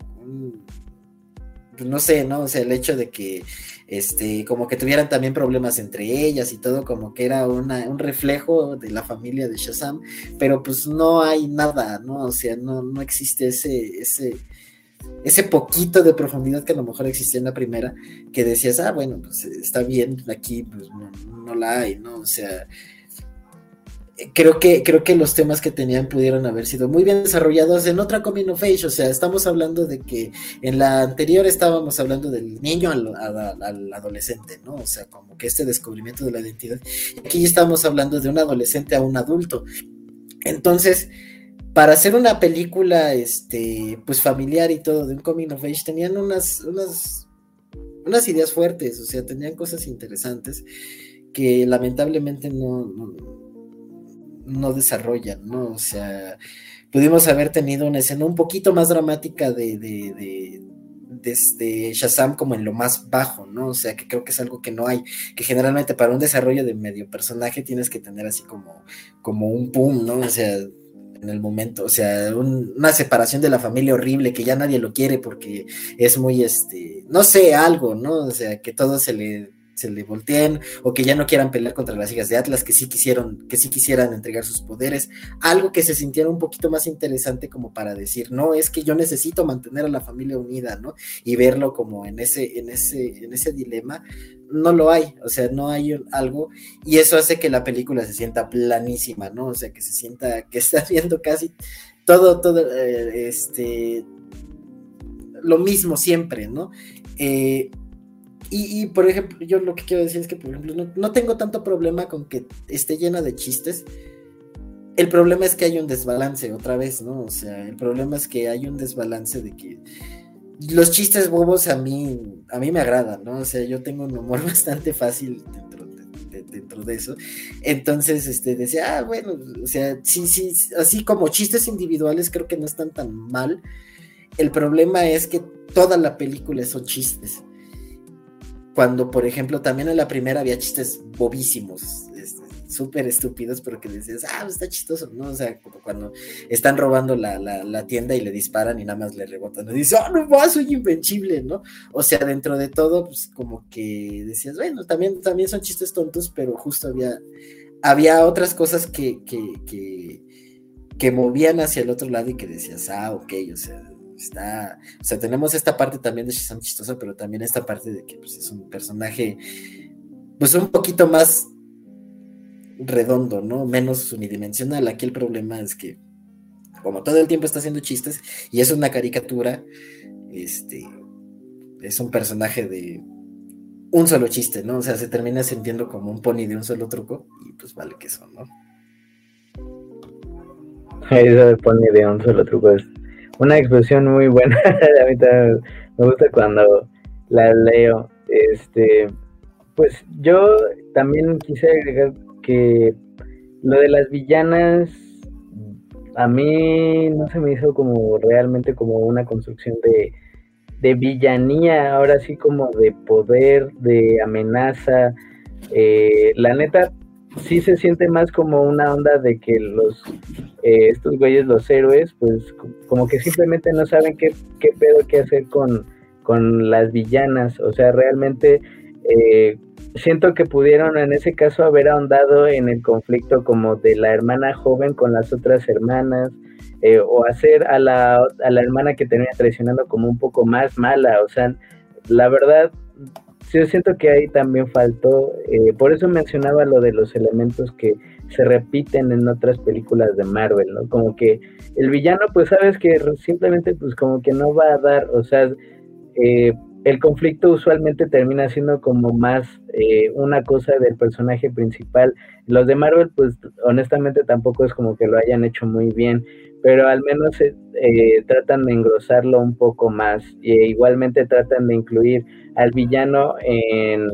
pues no sé, ¿no? O sea, el hecho de que este, como que tuvieran también problemas entre ellas y todo, como que era una, un reflejo de la familia de Shazam, pero pues no hay nada, ¿no? O sea, no, no existe ese, ese, ese poquito de profundidad que a lo mejor existía en la primera, que decías, ah, bueno, pues está bien, aquí pues no, no la hay, ¿no? O sea, creo que, creo que los temas que tenían pudieron haber sido muy bien desarrollados en otra coming of age. O sea, estamos hablando de que en la anterior estábamos hablando del niño al, adolescente, ¿no? O sea, como que este descubrimiento de la identidad. Aquí estamos hablando de un adolescente a un adulto. Entonces, para hacer una película, este, pues familiar y todo, de un coming of age, tenían unas, unas, unas ideas fuertes, o sea, tenían cosas interesantes que lamentablemente no no desarrollan, ¿no? O sea, pudimos haber tenido una escena un poquito más dramática de, de, desde Shazam como en lo más bajo, ¿no? O sea, que creo que es algo que no hay, que generalmente para un desarrollo de medio personaje tienes que tener así como, como un boom, ¿no? O sea, en el momento, o sea, una separación de la familia horrible que ya nadie lo quiere porque es muy, este, no sé, algo, ¿no? O sea, que todo se le se le volteen o que ya no quieran pelear contra las hijas de Atlas, que sí quisieron, que sí quisieran entregar sus poderes, algo que se sintiera un poquito más interesante como para decir, no, es que yo necesito mantener a la familia unida, ¿no? Y verlo como en ese, en ese, en ese dilema, no lo hay, o sea, no hay algo, y eso hace que la película se sienta planísima, ¿no? O sea, que se sienta, que está viendo casi todo, todo, eh, este, lo mismo siempre, ¿no? Eh, y, por ejemplo, yo lo que quiero decir es que, por ejemplo, no, tengo tanto problema con que esté llena de chistes. El problema es que hay un desbalance otra vez, ¿no? O sea, el problema es que hay un desbalance de que los chistes bobos a mí, a mí me agradan, ¿no? O sea, yo tengo un humor bastante fácil dentro de, dentro de eso. Entonces, este, decía, ah, bueno, o sea, sí, sí, así como chistes individuales creo que no están tan mal. El problema es que toda la película son chistes cuando, por ejemplo, también en la primera había chistes bobísimos, súper estúpidos, pero que decías, ah, pues está chistoso, ¿no? O sea, como cuando están robando la, tienda y le disparan y nada más le rebotan, y dice, ah, no más, soy invencible, ¿no? O sea, dentro de todo, pues como que decías, bueno, también, también son chistes tontos, pero justo había, había otras cosas que, que, que, que movían hacia el otro lado y que decías, ah, ok, o sea, está, o sea, tenemos esta parte también de Shazam chistosa, pero también esta parte de que pues, es un personaje, pues un poquito más redondo, ¿no? Menos unidimensional. Aquí el problema es que, como todo el tiempo está haciendo chistes y es una caricatura, este, es un personaje de un solo chiste, ¿no? O sea, se termina sintiendo como un pony de un solo truco y pues vale que eso, ¿no? Eso de pony de un solo truco es una expresión muy buena. a mí también me gusta cuando la leo. Este, pues yo también quise agregar que lo de las villanas a mí no se me hizo como realmente como una construcción de, de villanía, ahora sí como de poder, de amenaza. Eh, la neta, sí se siente más como una onda de que los eh, estos güeyes, los héroes, pues como que simplemente no saben qué, qué pedo qué hacer con, con las villanas. O sea, realmente eh, siento que pudieron en ese caso haber ahondado en el conflicto como de la hermana joven con las otras hermanas. Eh, o hacer a la, a la hermana que termina traicionando como un poco más mala. O sea, la verdad, yo siento que ahí también faltó, por eso mencionaba lo de los elementos que se repiten en otras películas de Marvel, ¿no? Como que el villano, pues sabes que simplemente, pues como que no va a dar, o sea, eh, el conflicto usualmente termina siendo como más eh, una cosa del personaje principal. Los de Marvel, pues honestamente tampoco es como que lo hayan hecho muy bien, pero al menos tratan de engrosarlo un poco más e igualmente tratan de incluir al villano en,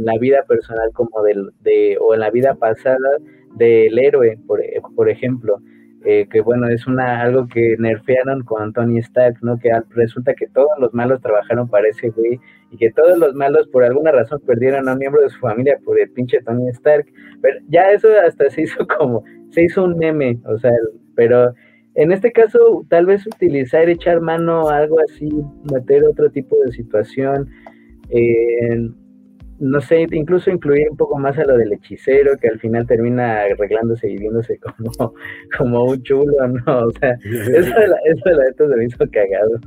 la vida personal como del, de, o en la vida pasada del héroe, por, por ejemplo. Eh, que bueno, es una algo que nerfearon con Tony Stark, ¿no? Que resulta que todos los malos trabajaron para ese güey y que todos los malos por alguna razón perdieron a un miembro de su familia por el pinche Tony Stark. Pero ya eso hasta se hizo como, se hizo un meme, o sea, pero en este caso tal vez utilizar, echar mano algo así, meter otro tipo de situación, eh, no sé, incluso incluir un poco más a lo del hechicero, que al final termina arreglándose y viéndose como, como un chulo, ¿no? O sea, eso de la, eso de se me hizo cagado.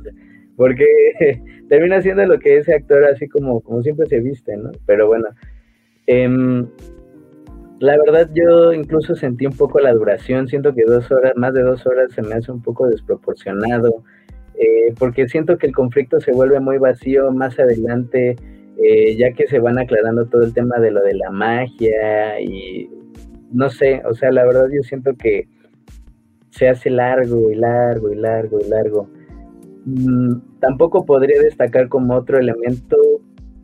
Porque termina siendo lo que ese actor así como, como siempre se viste, ¿no? Pero bueno, em, la verdad yo incluso sentí un poco la duración, siento que dos horas, más de dos horas se me hace un poco desproporcionado. Eh, porque siento que el conflicto se vuelve muy vacío más adelante, eh, ya que se van aclarando todo el tema de lo de la magia y no sé, o sea, la verdad yo siento que se hace largo y largo y largo y largo. Mm, tampoco podría destacar como otro elemento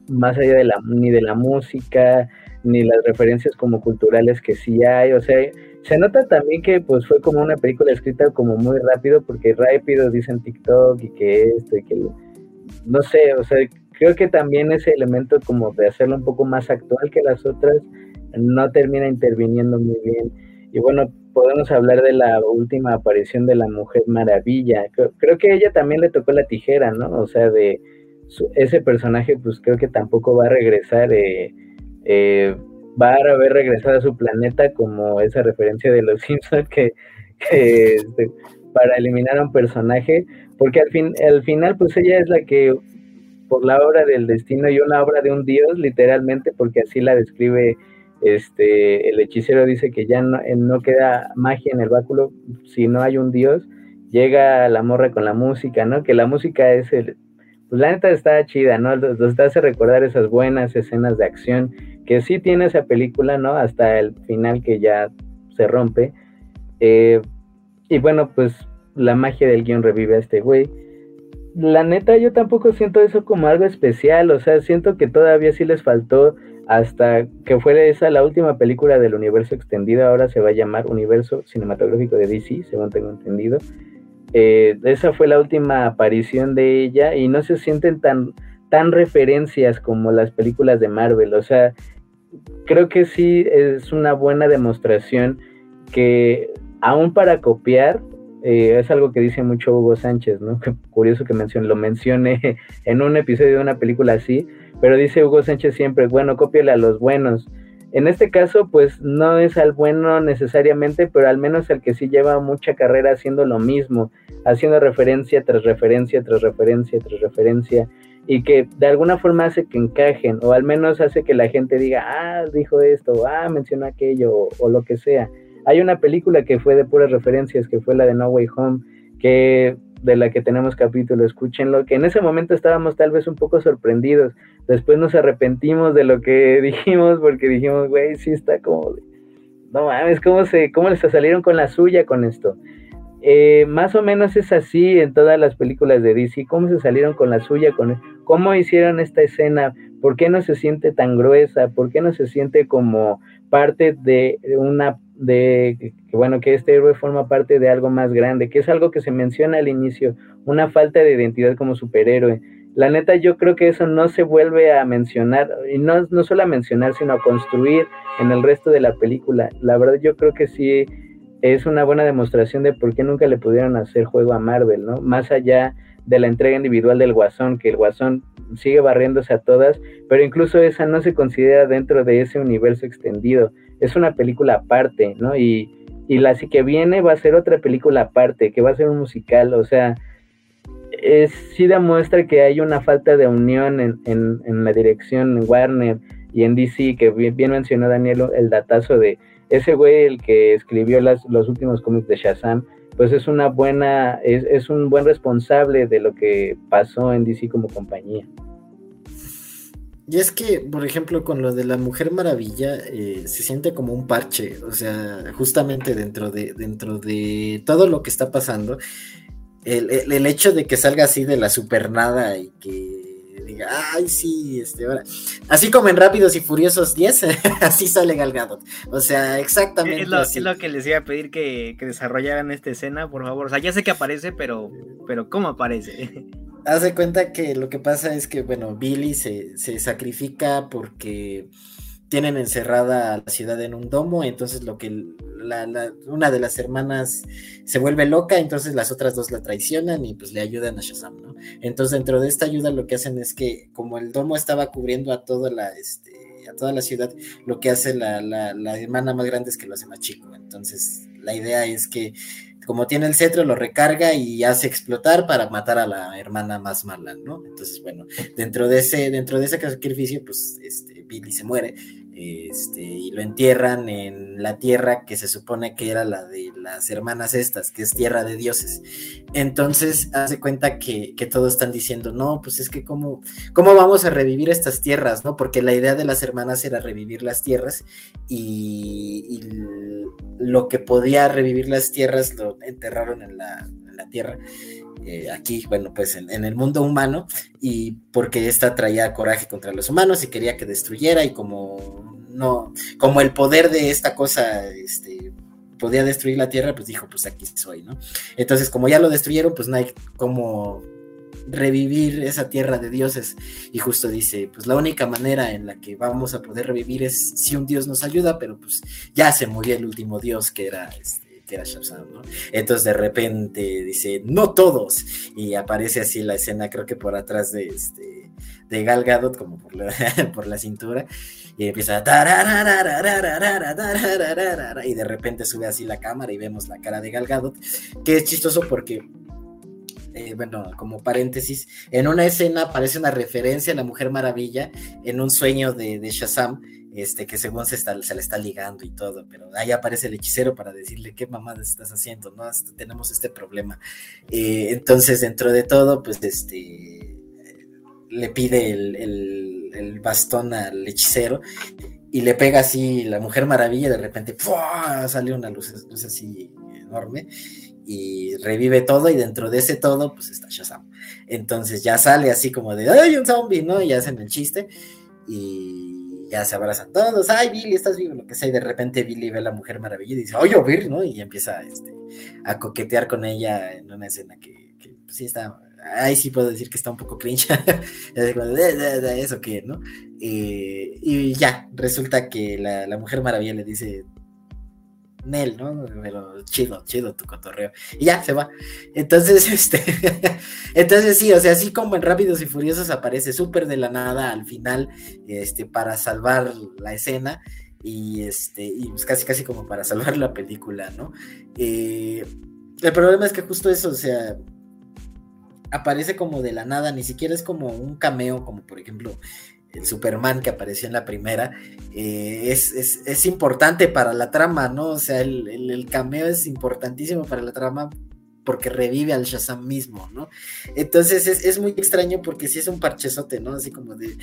más allá de la ni de la música ni las referencias como culturales que sí hay, o sea, se nota también que pues fue como una película escrita como muy rápido, porque rápido dicen TikTok y que esto y que no sé, o sea, creo que también ese elemento como de hacerlo un poco más actual que las otras no termina interviniendo muy bien. Y bueno, podemos hablar de la última aparición de la Mujer Maravilla. Creo, que ella también le tocó la tijera, ¿no? O sea, de ese personaje, pues creo que tampoco va a regresar, eh, eh, va a haber regresado a su planeta como esa referencia de los Simpsons que, este, para eliminar a un personaje, porque al, fin, al final, pues ella es la que por la obra del destino y una obra de un dios, literalmente, porque así la describe este, el hechicero dice que ya no, no, queda magia en el báculo si no hay un dios, llega la morra con la música, ¿no? Que la música es el, pues la neta está chida, ¿no? Nos, hace recordar esas buenas escenas de acción que sí tiene esa película, ¿no? Hasta el final que ya se rompe. Eh, y bueno, pues la magia del guion revive a este güey. La neta, yo tampoco siento eso como algo especial, o sea, siento que todavía sí les faltó hasta que fue esa la última película del universo extendido, ahora se va a llamar Universo Cinematográfico de DC, según tengo entendido. Eh, esa fue la última aparición de ella y no se sienten tan, tan referencias como las películas de Marvel, o sea, creo que sí es una buena demostración que aún para copiar, eh, es algo que dice mucho Hugo Sánchez, ¿no? curioso que mencione, lo mencione en un episodio de una película así, pero dice Hugo Sánchez siempre, bueno, cópiale a los buenos. En este caso, pues no es al bueno necesariamente, pero al menos al que sí lleva mucha carrera haciendo lo mismo, haciendo referencia tras referencia, tras referencia, tras referencia, y que de alguna forma hace que encajen, o al menos hace que la gente diga, ah, dijo esto, ah, mencionó aquello, o, o lo que sea. Hay una película que fue de puras referencias, que fue la de No Way Home, que de la que tenemos capítulo, escúchenlo, que en ese momento estábamos tal vez un poco sorprendidos, después nos arrepentimos de lo que dijimos porque dijimos, güey, sí está como, no mames, ¿cómo, se, cómo les salieron con la suya con esto? Eh, más o menos es así en todas las películas de DC, cómo se salieron con la suya, con cómo hicieron esta escena, por qué no se siente tan gruesa, por qué no se siente como parte de una de que bueno que este héroe forma parte de algo más grande, que es algo que se menciona al inicio, una falta de identidad como superhéroe. La neta yo creo que eso no se vuelve a mencionar y no no solo a mencionar, sino a construir en el resto de la película. La verdad yo creo que sí es una buena demostración de por qué nunca le pudieron hacer juego a Marvel, ¿no? Más allá de la entrega individual del Guasón, que el Guasón sigue barriéndose a todas, pero incluso esa no se considera dentro de ese universo extendido. Es una película aparte, ¿no? Y, y la que viene va a ser otra película aparte, que va a ser un musical, o sea, es, sí demuestra que hay una falta de unión en, en, la dirección Warner y en DC, que bien, mencionó Daniel el datazo de ese güey, el que escribió las, los últimos cómics de Shazam, pues es una buena, es, es, un buen responsable de lo que pasó en DC como compañía. Y es que, por ejemplo, con lo de la Mujer Maravilla, eh, se siente como un parche, o sea, justamente dentro de, dentro de todo lo que está pasando, el, el, hecho de que salga así de la supernada y que diga, ay, sí, este, ahora. Así como en Rápidos y Furiosos 10, así sale Galgado. O sea, exactamente. Es lo, Es lo que les iba a pedir que, que, desarrollaran esta escena, por favor. O sea, ya sé que aparece, pero, pero ¿cómo aparece? Haz de cuenta que lo que pasa es que, bueno, Billy se, se sacrifica porque tienen encerrada a la ciudad en un domo, entonces lo que la, una de las hermanas se vuelve loca, entonces las otras dos la traicionan y pues le ayudan a Shazam, ¿no? Entonces dentro de esta ayuda lo que hacen es que como el domo estaba cubriendo a toda la, este, a toda la ciudad, lo que hace la, la, la hermana más grande es que lo hace más chico, entonces la idea es que como tiene el cetro, lo recarga y hace explotar para matar a la hermana más mala, ¿no? Entonces, bueno, dentro de ese, dentro de ese sacrificio, pues, este, Billy se muere este, y lo entierran en la tierra que se supone que era la de las hermanas estas, que es tierra de dioses. Entonces, hace cuenta que, todos están diciendo, no, pues es que cómo, cómo vamos a revivir estas tierras, ¿no? Porque la idea de las hermanas era revivir las tierras y, lo que podía revivir las tierras lo enterraron en la, tierra. Eh, aquí, bueno, pues en, el mundo humano, y porque esta traía coraje contra los humanos y quería que destruyera, y como no, como el poder de esta cosa, este, podía destruir la Tierra, pues dijo, pues aquí soy, ¿no? Entonces, como ya lo destruyeron, pues no hay como revivir esa tierra de dioses. Y justo dice, pues la única manera en la que vamos a poder revivir es si un dios nos ayuda, pero pues ya se murió el último dios que era este Shazam, ¿no? Entonces de repente dice, no todos, y aparece así la escena, creo que por atrás de este de Gal Gadot, como por la, por la cintura, y empieza y de repente sube así la cámara y vemos la cara de Gal Gadot, que es chistoso porque bueno, como paréntesis, en una escena aparece una referencia a la Mujer Maravilla en un sueño de Shazam, este, que según se, está, se le está ligando y todo, pero ahí aparece el hechicero para decirle qué mamada estás haciendo, ¿no? tenemos este problema. Eh, entonces, dentro de todo, pues este le pide el, bastón al hechicero y le pega así la Mujer Maravilla, de repente sale una luz, luz así enorme y revive todo y dentro de ese todo pues está Shazam. Entonces ya sale así como de, ¡ay, un zombie! ¿no? Y hacen el chiste y ya se abrazan todos, ¡ay, Billy, estás vivo! Lo que sea, y de repente Billy ve a la Mujer Maravilla y dice, ¡oye, Billy! ¿no? Y empieza este, a coquetear con ella en una escena que, pues, sí está, ahí sí puedo decir que está un poco cringe, eso que, ¿no? Eh, y ya, resulta que la, la Mujer Maravilla le dice, Nel, ¿no? Pero chido, chido tu cotorreo. Y ya, se va. Entonces, este, entonces sí, o sea, así como en Rápidos y Furiosos aparece súper de la nada al final, este, para salvar la escena y este, y pues casi casi como para salvar la película, ¿no? Eh, el problema es que justo eso, o sea, aparece como de la nada, ni siquiera es como un cameo, como por ejemplo el Superman que apareció en la primera, eh, es, importante para la trama, ¿no? O sea, el, cameo es importantísimo para la trama porque revive al Shazam mismo, ¿no? Entonces es, muy extraño porque sí es un parchezote, ¿no? Así como de...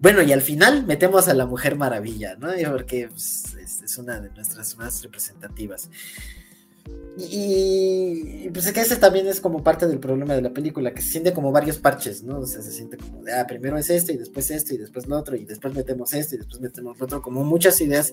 Bueno, y al final metemos a la Mujer Maravilla, ¿no? Porque pues, es una de nuestras más representativas. Y, pues es que ese también es como parte del problema de la película, que se siente como varios parches, ¿no? O sea, se siente como de, ah, primero es esto y después esto y después lo otro y después metemos esto y después metemos lo otro, como muchas ideas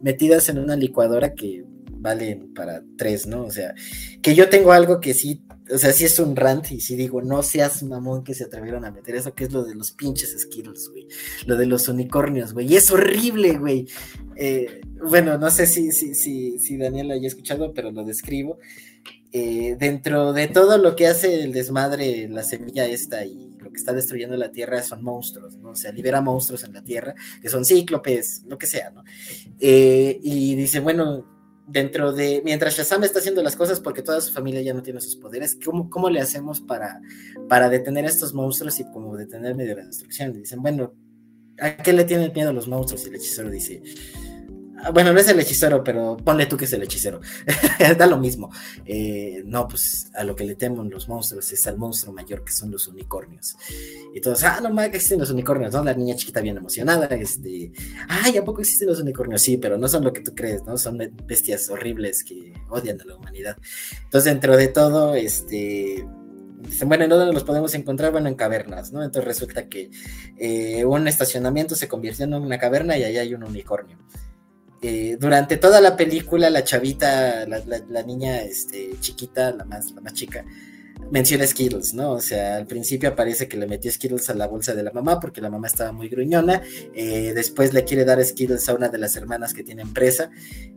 metidas en una licuadora que valen para tres, ¿no? O sea, que yo tengo algo que sí o sea, si es un rant y si digo, no seas mamón que se atrevieron a meter eso, que es lo de los pinches Skittles, güey. Lo de los unicornios, güey. Y es horrible, güey. Eh, bueno, no sé si, si, si, si Daniel lo haya escuchado, pero lo describo. Eh, dentro de todo lo que hace el desmadre, la semilla esta y lo que está destruyendo la Tierra son monstruos, ¿no? O sea, libera monstruos en la Tierra, que son cíclopes, lo que sea, ¿no? Eh, y dice, bueno, dentro de, mientras Shazam está haciendo las cosas porque toda su familia ya no tiene sus poderes, ¿cómo, cómo le hacemos para, para detener a estos monstruos y como detener medio la destrucción? Dicen, bueno, ¿a qué le tienen miedo los monstruos? Y el hechicero dice, bueno, no es el hechicero, pero ponle tú que es el hechicero. da lo mismo. Eh, no, pues a lo que le temen los monstruos es al monstruo mayor que son los unicornios. Y todos, ah, no más que existen los unicornios, ¿no? La niña chiquita bien emocionada, este, ay, ¿a poco existen los unicornios? Sí, pero no son lo que tú crees, ¿no? Son bestias horribles que odian a la humanidad. Entonces, dentro de todo, este, dicen, bueno, ¿en dónde los podemos encontrar? Bueno, en cavernas, ¿no? Entonces resulta que eh, un estacionamiento se convirtió en una caverna y allá hay un unicornio. Eh, durante toda la película, la chavita, la, niña este, chiquita, la más, la más chica, menciona Skittles, ¿no? O sea, al principio aparece que le metió Skittles a la bolsa de la mamá porque la mamá estaba muy gruñona. Eh, después le quiere dar Skittles a una de las hermanas que tiene empresa,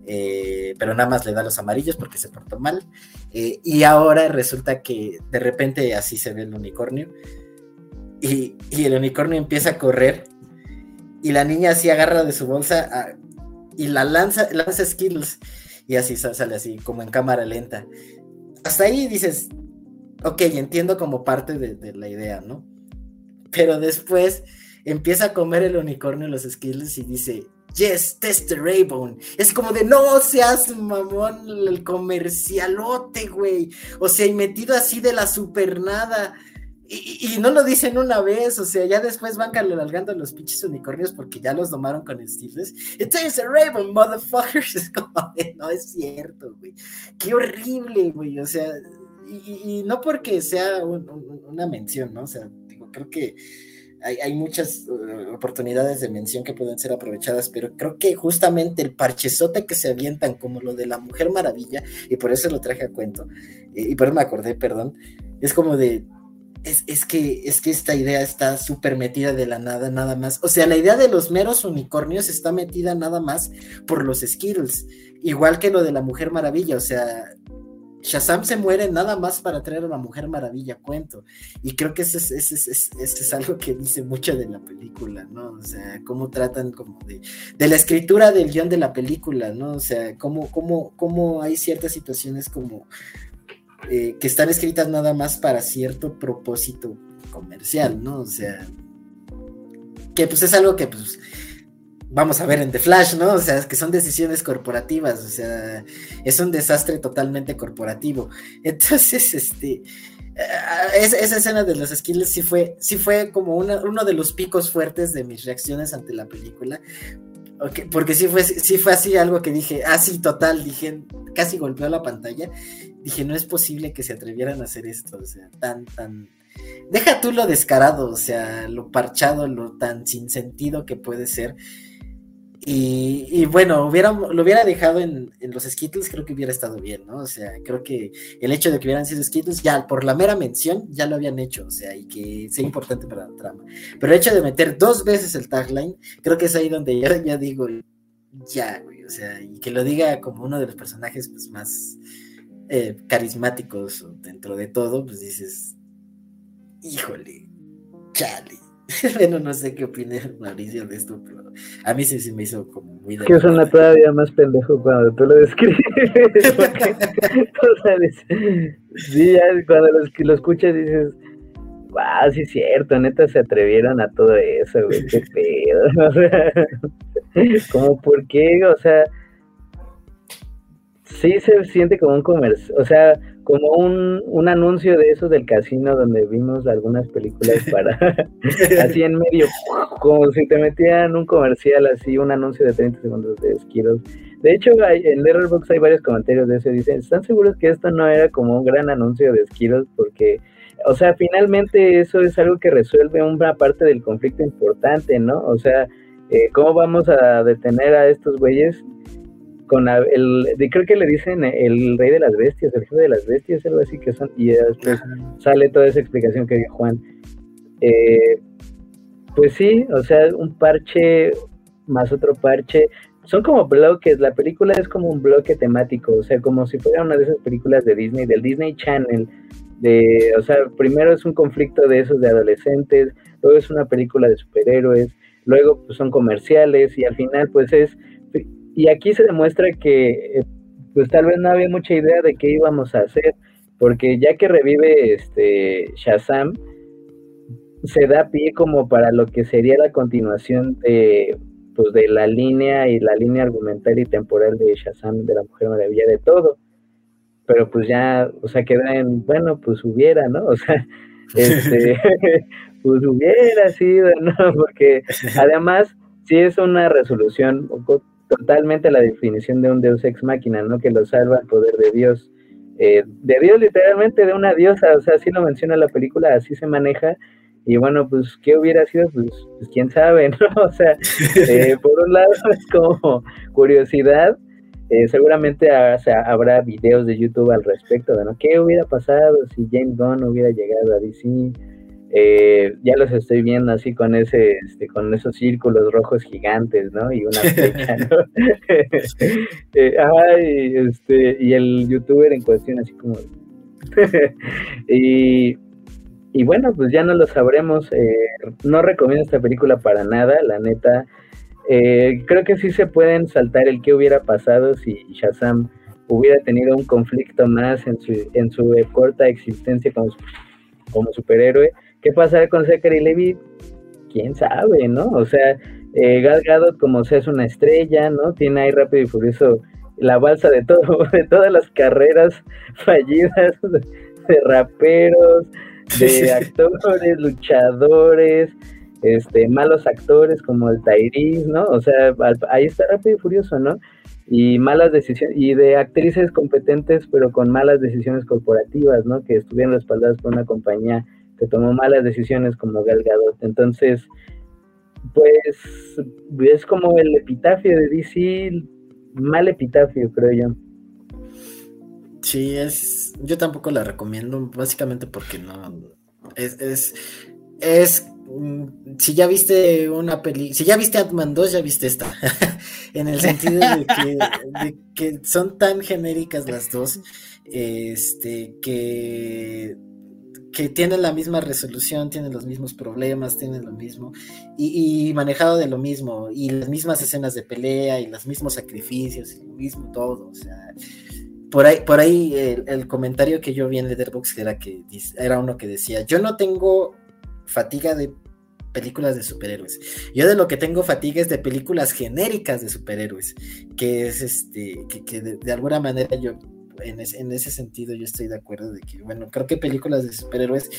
eh, pero nada más le da los amarillos porque se portó mal. y ahora resulta que de repente así se ve el unicornio. Y, y el unicornio empieza a correr. Y la niña así agarra de su bolsa a, y la lanza, lanza skills y así sale así, como en cámara lenta. Hasta ahí dices, ok, entiendo como parte de, la idea, ¿no? Pero después empieza a comer el unicornio los skills y dice, yes, test Raybone. Es como de, no seas mamón, el comercialote, güey. O sea, y metido así de la supernada. Y, no lo dicen una vez, o sea, ya después van calalgando los pinches unicornios porque ya los domaron con estilos. Entonces, Raven, motherfuckers, es como, no es cierto, güey. Qué horrible, güey, o sea, y, no porque sea una mención, ¿no? O sea, creo que hay, muchas uh, oportunidades de mención que pueden ser aprovechadas, pero creo que justamente el parchezote que se avientan, como lo de la Mujer Maravilla, y por eso lo traje a cuento, y por eso me acordé, perdón, es como de es, que, es que esta idea está súper metida de la nada, nada más. O sea, la idea de los meros unicornios está metida nada más por los Skittles. Igual que lo de la Mujer Maravilla. O sea, Shazam se muere nada más para traer a la Mujer Maravilla cuento. Y creo que eso es, es, algo que dice mucho de la película, ¿no? O sea, cómo tratan como de, de la escritura del guion de la película, ¿no? O sea, cómo, cómo, cómo hay ciertas situaciones como eh, que están escritas nada más para cierto propósito comercial, ¿no? O sea, que pues es algo que pues vamos a ver en The Flash, ¿no? O sea, que son decisiones corporativas, o sea, es un desastre totalmente corporativo. Entonces, este, eh, esa escena de los skills sí fue, sí fue como uno de los picos fuertes de mis reacciones ante la película. porque sí fue, sí fue así algo que dije, ah, sí, total, dije, casi golpeó la pantalla dije, no es posible que se atrevieran a hacer esto, o sea, tan, tan... Deja tú lo descarado, o sea, lo parchado, lo tan sin sentido que puede ser. Y, bueno, hubiera, lo hubiera dejado en, los Skittles, creo que hubiera estado bien, ¿no? O sea, creo que el hecho de que hubieran sido Skittles, ya por la mera mención, ya lo habían hecho, o sea, y que sea importante para la trama. Pero el hecho de meter dos veces el tagline, creo que es ahí donde ya, ya digo, ya, güey, o sea, y que lo diga como uno de los personajes pues, más, eh, carismáticos dentro de todo, pues dices, híjole, chale. bueno, no sé qué opina Mauricio de esto, pero a mí sí, me hizo como muy... Es que suena todavía más pendejo cuando tú lo describes. sí, ya cuando lo, lo escuchas dices, wow, sí es cierto, neta se atrevieron a todo eso, güey, qué pedo. O sea, como por qué, o sea, sí se siente como un comercio, o sea, como un, un, anuncio de eso del casino donde vimos algunas películas para así en medio, como si te metían un comercial así, un anuncio de 30 segundos de esquiros. De hecho, en Letterboxd hay varios comentarios de eso. Dicen, ¿están seguros que esto no era como un gran anuncio de esquiros? Porque, o sea, finalmente eso es algo que resuelve una parte del conflicto importante, ¿no? O sea, eh, ¿cómo vamos a detener a estos güeyes con el, creo que le dicen el rey de las bestias, el jefe de las bestias, algo así que son, y después sale toda esa explicación que dio Juan. Eh, pues sí, o sea, un parche más otro parche, son como bloques, la película es como un bloque temático, o sea, como si fuera una de esas películas de Disney, del Disney Channel, de, o sea, primero es un conflicto de esos de adolescentes, luego es una película de superhéroes, luego pues son comerciales y al final pues es y aquí se demuestra que eh, pues tal vez no había mucha idea de qué íbamos a hacer, porque ya que revive este Shazam, se da pie como para lo que sería la continuación de pues de la línea y la línea argumental y temporal de Shazam de la Mujer Maravilla de todo. Pero pues ya, o sea, queda en, bueno, pues hubiera, ¿no? O sea, este, pues hubiera sido, ¿no? Porque además sí es una resolución totalmente la definición de un Deus ex máquina, ¿no? Que lo salva el poder de Dios. Eh, de Dios, literalmente, de una diosa, o sea, así lo menciona la película, así se maneja. Y bueno, pues, ¿qué hubiera sido? Pues, pues quién sabe, ¿no? O sea, eh, por un lado es como curiosidad, eh, seguramente habrá videos de YouTube al respecto de, ¿no? ¿Qué hubiera pasado si James Gunn hubiera llegado a DC? Eh, ya los estoy viendo así con ese, este, con esos círculos rojos gigantes, ¿no? Y una flecha, ¿no? eh, y, este, y el youtuber en cuestión así como... y, y bueno, pues ya no lo sabremos. Eh, no recomiendo esta película para nada, la neta. Eh, creo que sí se pueden saltar el qué hubiera pasado si Shazam hubiera tenido un conflicto más en su, en su corta existencia como, como superhéroe ¿Qué pasará con Zachary Levi? Quién sabe, ¿no? O sea, eh, Gal Gadot como sea es una estrella, ¿no? Tiene ahí rápido y furioso la balsa de todo, de todas las carreras fallidas de, raperos, de actores, luchadores, este, malos actores como el Tyrese, ¿no? O sea, ahí está rápido y furioso, ¿no? Y malas decisiones, y de actrices competentes, pero con malas decisiones corporativas, ¿no? Que estuvieron respaldadas por una compañía que tomó malas decisiones como Gal Entonces, pues es como el epitafio de DC, mal epitafio, creo yo. Sí, es. Yo tampoco la recomiendo, básicamente porque no. Es, es, es mm, si ya viste una peli, si ya viste Ant-Man 2, ya viste esta. en el sentido de que, de que, son tan genéricas las dos, este, que que tienen la misma resolución, tienen los mismos problemas, tienen lo mismo, y, manejado de lo mismo, y las mismas escenas de pelea, y los mismos sacrificios, y lo mismo todo, o sea, por ahí, por ahí el, comentario que yo vi en Letterboxd era que era uno que decía, yo no tengo fatiga de películas de superhéroes. Yo de lo que tengo fatiga es de películas genéricas de superhéroes, que es este, que, de, alguna manera yo en, ese sentido yo estoy de acuerdo de que, bueno, creo que películas de superhéroes,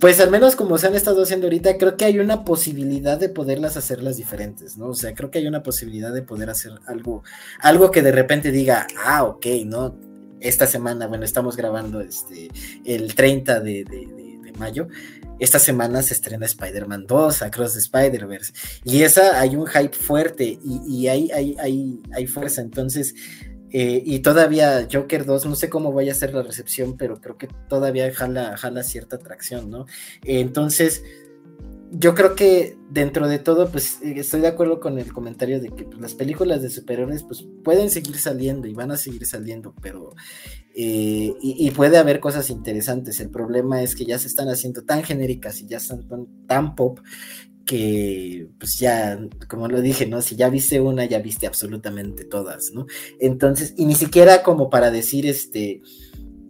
pues al menos como se han estado haciendo ahorita, creo que hay una posibilidad de poderlas hacerlas diferentes, ¿no? O sea, creo que hay una posibilidad de poder hacer algo, algo que de repente diga, ah, ok, ¿no? Esta semana, bueno, estamos grabando este, el 30 de, mayo, esta semana se estrena Spider-Man 2, Across the Spider-Verse. Y esa hay un hype fuerte y, y hay, hay, hay, hay, fuerza. Entonces, eh, y todavía Joker 2, no sé cómo vaya a ser la recepción, pero creo que todavía jala, jala cierta atracción, ¿no? entonces, yo creo que dentro de todo, pues eh, estoy de acuerdo con el comentario de que pues, las películas de superhéroes, pues pueden seguir saliendo y van a seguir saliendo, pero eh, y, puede haber cosas interesantes. El problema es que ya se están haciendo tan genéricas y ya están tan pop que pues ya, como lo dije, ¿no? Si ya viste una, ya viste absolutamente todas, ¿no? Entonces, y ni siquiera como para decir, este,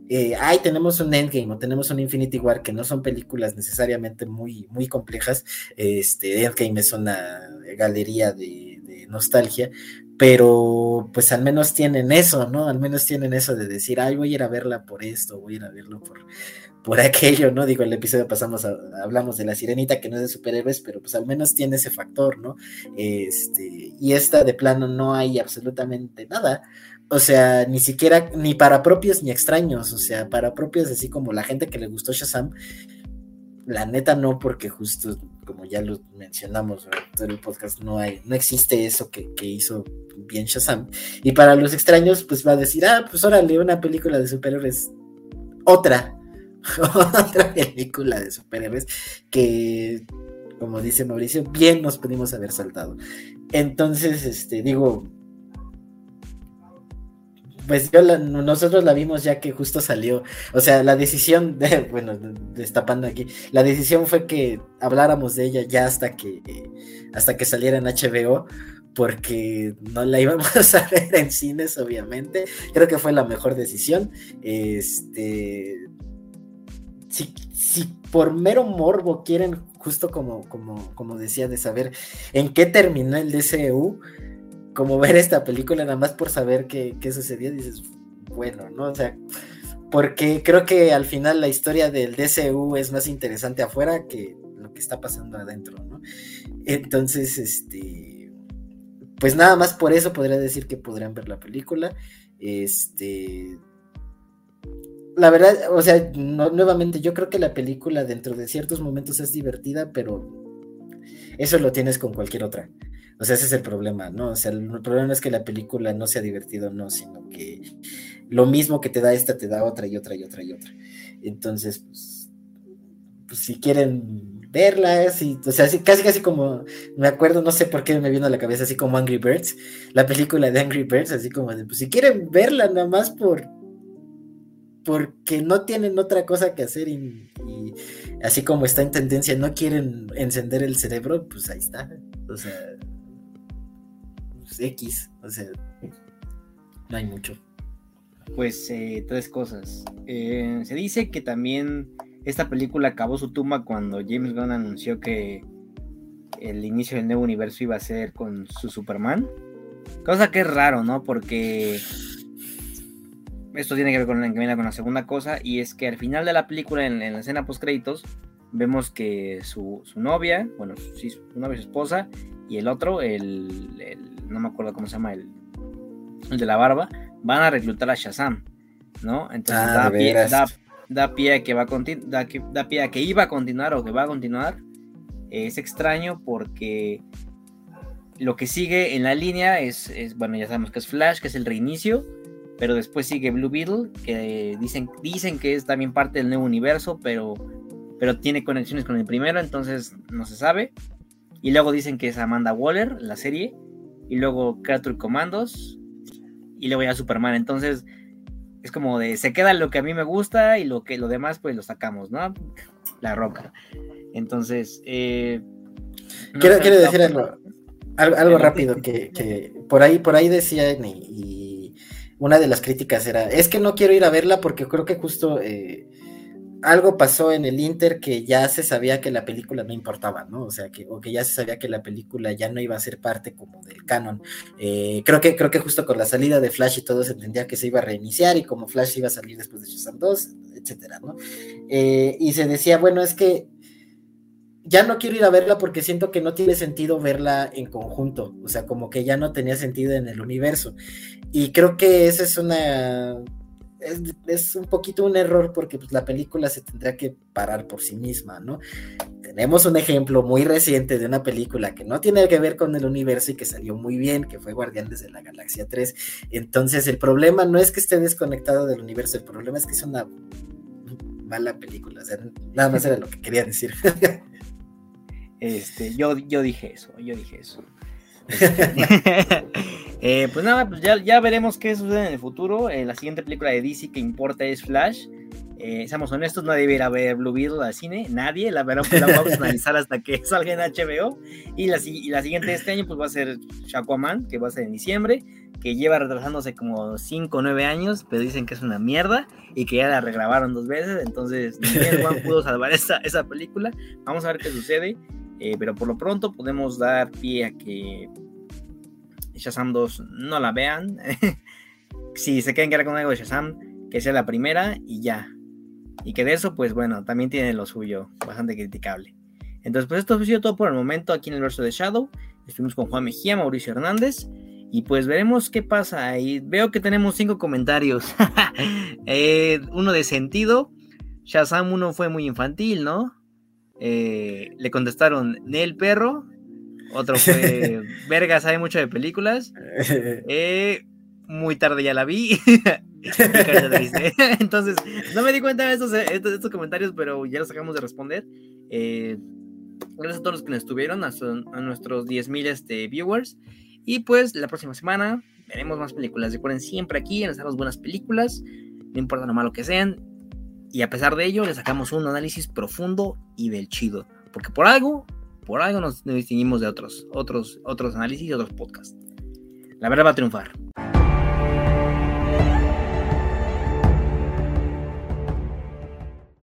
eh, ay, tenemos un Endgame o tenemos un Infinity War, que no son películas necesariamente muy, muy complejas, este, Endgame es una galería de, nostalgia, pero pues al menos tienen eso, ¿no? Al menos tienen eso de decir, ay, voy a ir a verla por esto, voy a ir a verlo por, por aquello, ¿no? Digo, el episodio pasamos, hablamos de la sirenita que no es de superhéroes, pero pues al menos tiene ese factor, ¿no? Este, y esta de plano no hay absolutamente nada. O sea, ni siquiera, ni para propios ni extraños, o sea, para propios, así como la gente que le gustó Shazam, la neta no, porque justo como ya lo mencionamos en el podcast, no hay, no existe eso que, que, hizo bien Shazam. Y para los extraños, pues va a decir, ah, pues órale, una película de superhéroes, otra, otra película de superhéroes que, como dice Mauricio, bien nos pudimos haber saltado. Entonces, este, digo, pues nosotros la vimos ya que justo salió. O sea, la decisión, de, bueno, destapando aquí, la decisión fue que habláramos de ella ya hasta que, hasta que saliera en HBO, porque no la íbamos a ver en cines, obviamente. Creo que fue la mejor decisión. Este, si, por mero morbo quieren, justo como, como, como decía, de saber en qué terminó el DCU, como ver esta película nada más por saber qué, qué sucedió, dices, bueno, ¿no? O sea, porque creo que al final la historia del DCU es más interesante afuera que lo que está pasando adentro, ¿no? Entonces, este, pues nada más por eso podría decir que podrían ver la película. Este, la verdad, o sea, nuevamente, yo creo que la película dentro de ciertos momentos es divertida, pero eso lo tienes con cualquier otra. O sea, ese es el problema, ¿no? O sea, el problema no es que la película no sea divertida no, sino que lo mismo que te da esta te da otra y otra y otra y otra. Entonces, pues, pues si quieren verla, así, o sea, casi casi como, me acuerdo, no sé por qué me vino a la cabeza, así como Angry Birds, la película de Angry Birds, así como de, pues si quieren verla nada más por, porque no tienen otra cosa que hacer y, así como está en tendencia, no quieren encender el cerebro, pues ahí está. O sea, pues X, o sea, no hay mucho. Pues eh, tres cosas. Eh, se dice que también esta película acabó su tumba cuando James Gunn anunció que el inicio del nuevo universo iba a ser con su Superman. Cosa que es raro, ¿no? Porque esto tiene que ver con, con la segunda cosa, y es que al final de la película, en, la escena post créditos, vemos que su, novia, bueno, sí, su novia, su esposa, y el otro, el, no me acuerdo cómo se llama, el, el, de la barba, van a reclutar a Shazam, ¿no? Entonces ah, da, pie, da, pie, a que va a da, da pie a que iba a continuar o que va a continuar. Es extraño porque lo que sigue en la línea es, es, bueno, ya sabemos que es Flash, que es el reinicio, pero después sigue Blue Beetle, que dicen, dicen que es también parte del nuevo universo, pero, pero tiene conexiones con el primero, entonces no se sabe. Y luego dicen que es Amanda Waller, la serie, y luego Creature Commandos, y luego ya Superman. Entonces es como de, se queda lo que a mí me gusta y lo que lo demás pues lo sacamos, ¿no? La roca. Entonces, eh, quiero, decir algo, algo, rápido que, por ahí, por ahí decían y una de las críticas era, es que no quiero ir a verla porque creo que justo eh, algo pasó en el Inter que ya se sabía que la película no importaba, ¿no? O sea, que, o que ya se sabía que la película ya no iba a ser parte como del canon. Eh, creo, que, creo que justo con la salida de Flash y todo se entendía que se iba a reiniciar y como Flash iba a salir después de Shazam 2, etcétera, ¿no? Eh, y se decía, bueno, es que ya no quiero ir a verla porque siento que no tiene sentido verla en conjunto, o sea, como que ya no tenía sentido en el universo. Y creo que esa es una... Es, un poquito un error porque pues, la película se tendrá que parar por sí misma, ¿no? Tenemos un ejemplo muy reciente de una película que no tiene que ver con el universo y que salió muy bien, que fue Guardianes de la Galaxia 3. Entonces el problema no es que esté desconectado del universo, el problema es que es una mala película. O sea, nada más era lo que quería decir. Este, yo, yo dije eso, yo dije eso. Eh, pues nada, pues ya, ya, veremos qué sucede en el futuro. Eh, la siguiente película de DC que importa es Flash. Eh, seamos honestos, nadie va a ir a ver Blue Beetle al cine, nadie, la verdad, pues la vamos a analizar hasta que salga en HBO. Y la, y la siguiente de este año, pues va a ser Shaquaman, que va a ser en diciembre, que lleva retrasándose como 5 o 9 años, pero dicen que es una mierda y que ya la regrabaron dos veces. Entonces, ni Juan pudo salvar esa, esa película. Vamos a ver qué sucede. Eh, pero por lo pronto podemos dar pie a que Shazam 2 no la vean. si se quieren quedar con algo de Shazam, que sea la primera y ya. Y que de eso, pues bueno, también tiene lo suyo, bastante criticable. Entonces, pues esto ha sido todo por el momento aquí en el verso de Shadow. Estuvimos con Juan Mejía, Mauricio Hernández. Y pues veremos qué pasa. ahí. veo que tenemos cinco comentarios. Eh, uno de sentido. Shazam 1 fue muy infantil, ¿no? Eh, le contestaron Nel Perro. Otro fue Verga sabe mucho de películas. Eh, muy tarde ya la vi. Entonces, no me di cuenta de estos, comentarios, pero ya los acabamos de responder. Eh, gracias a todos los que nos estuvieron, a, nuestros 10.000 este, viewers. Y pues la próxima semana veremos más películas. Recuerden siempre aquí, en las buenas películas, no importa lo malo que sean, y a pesar de ello, le sacamos un análisis profundo y del chido. Porque por algo, por algo nos, distinguimos de otros, otros, otros análisis y otros podcasts. La verdad va a triunfar.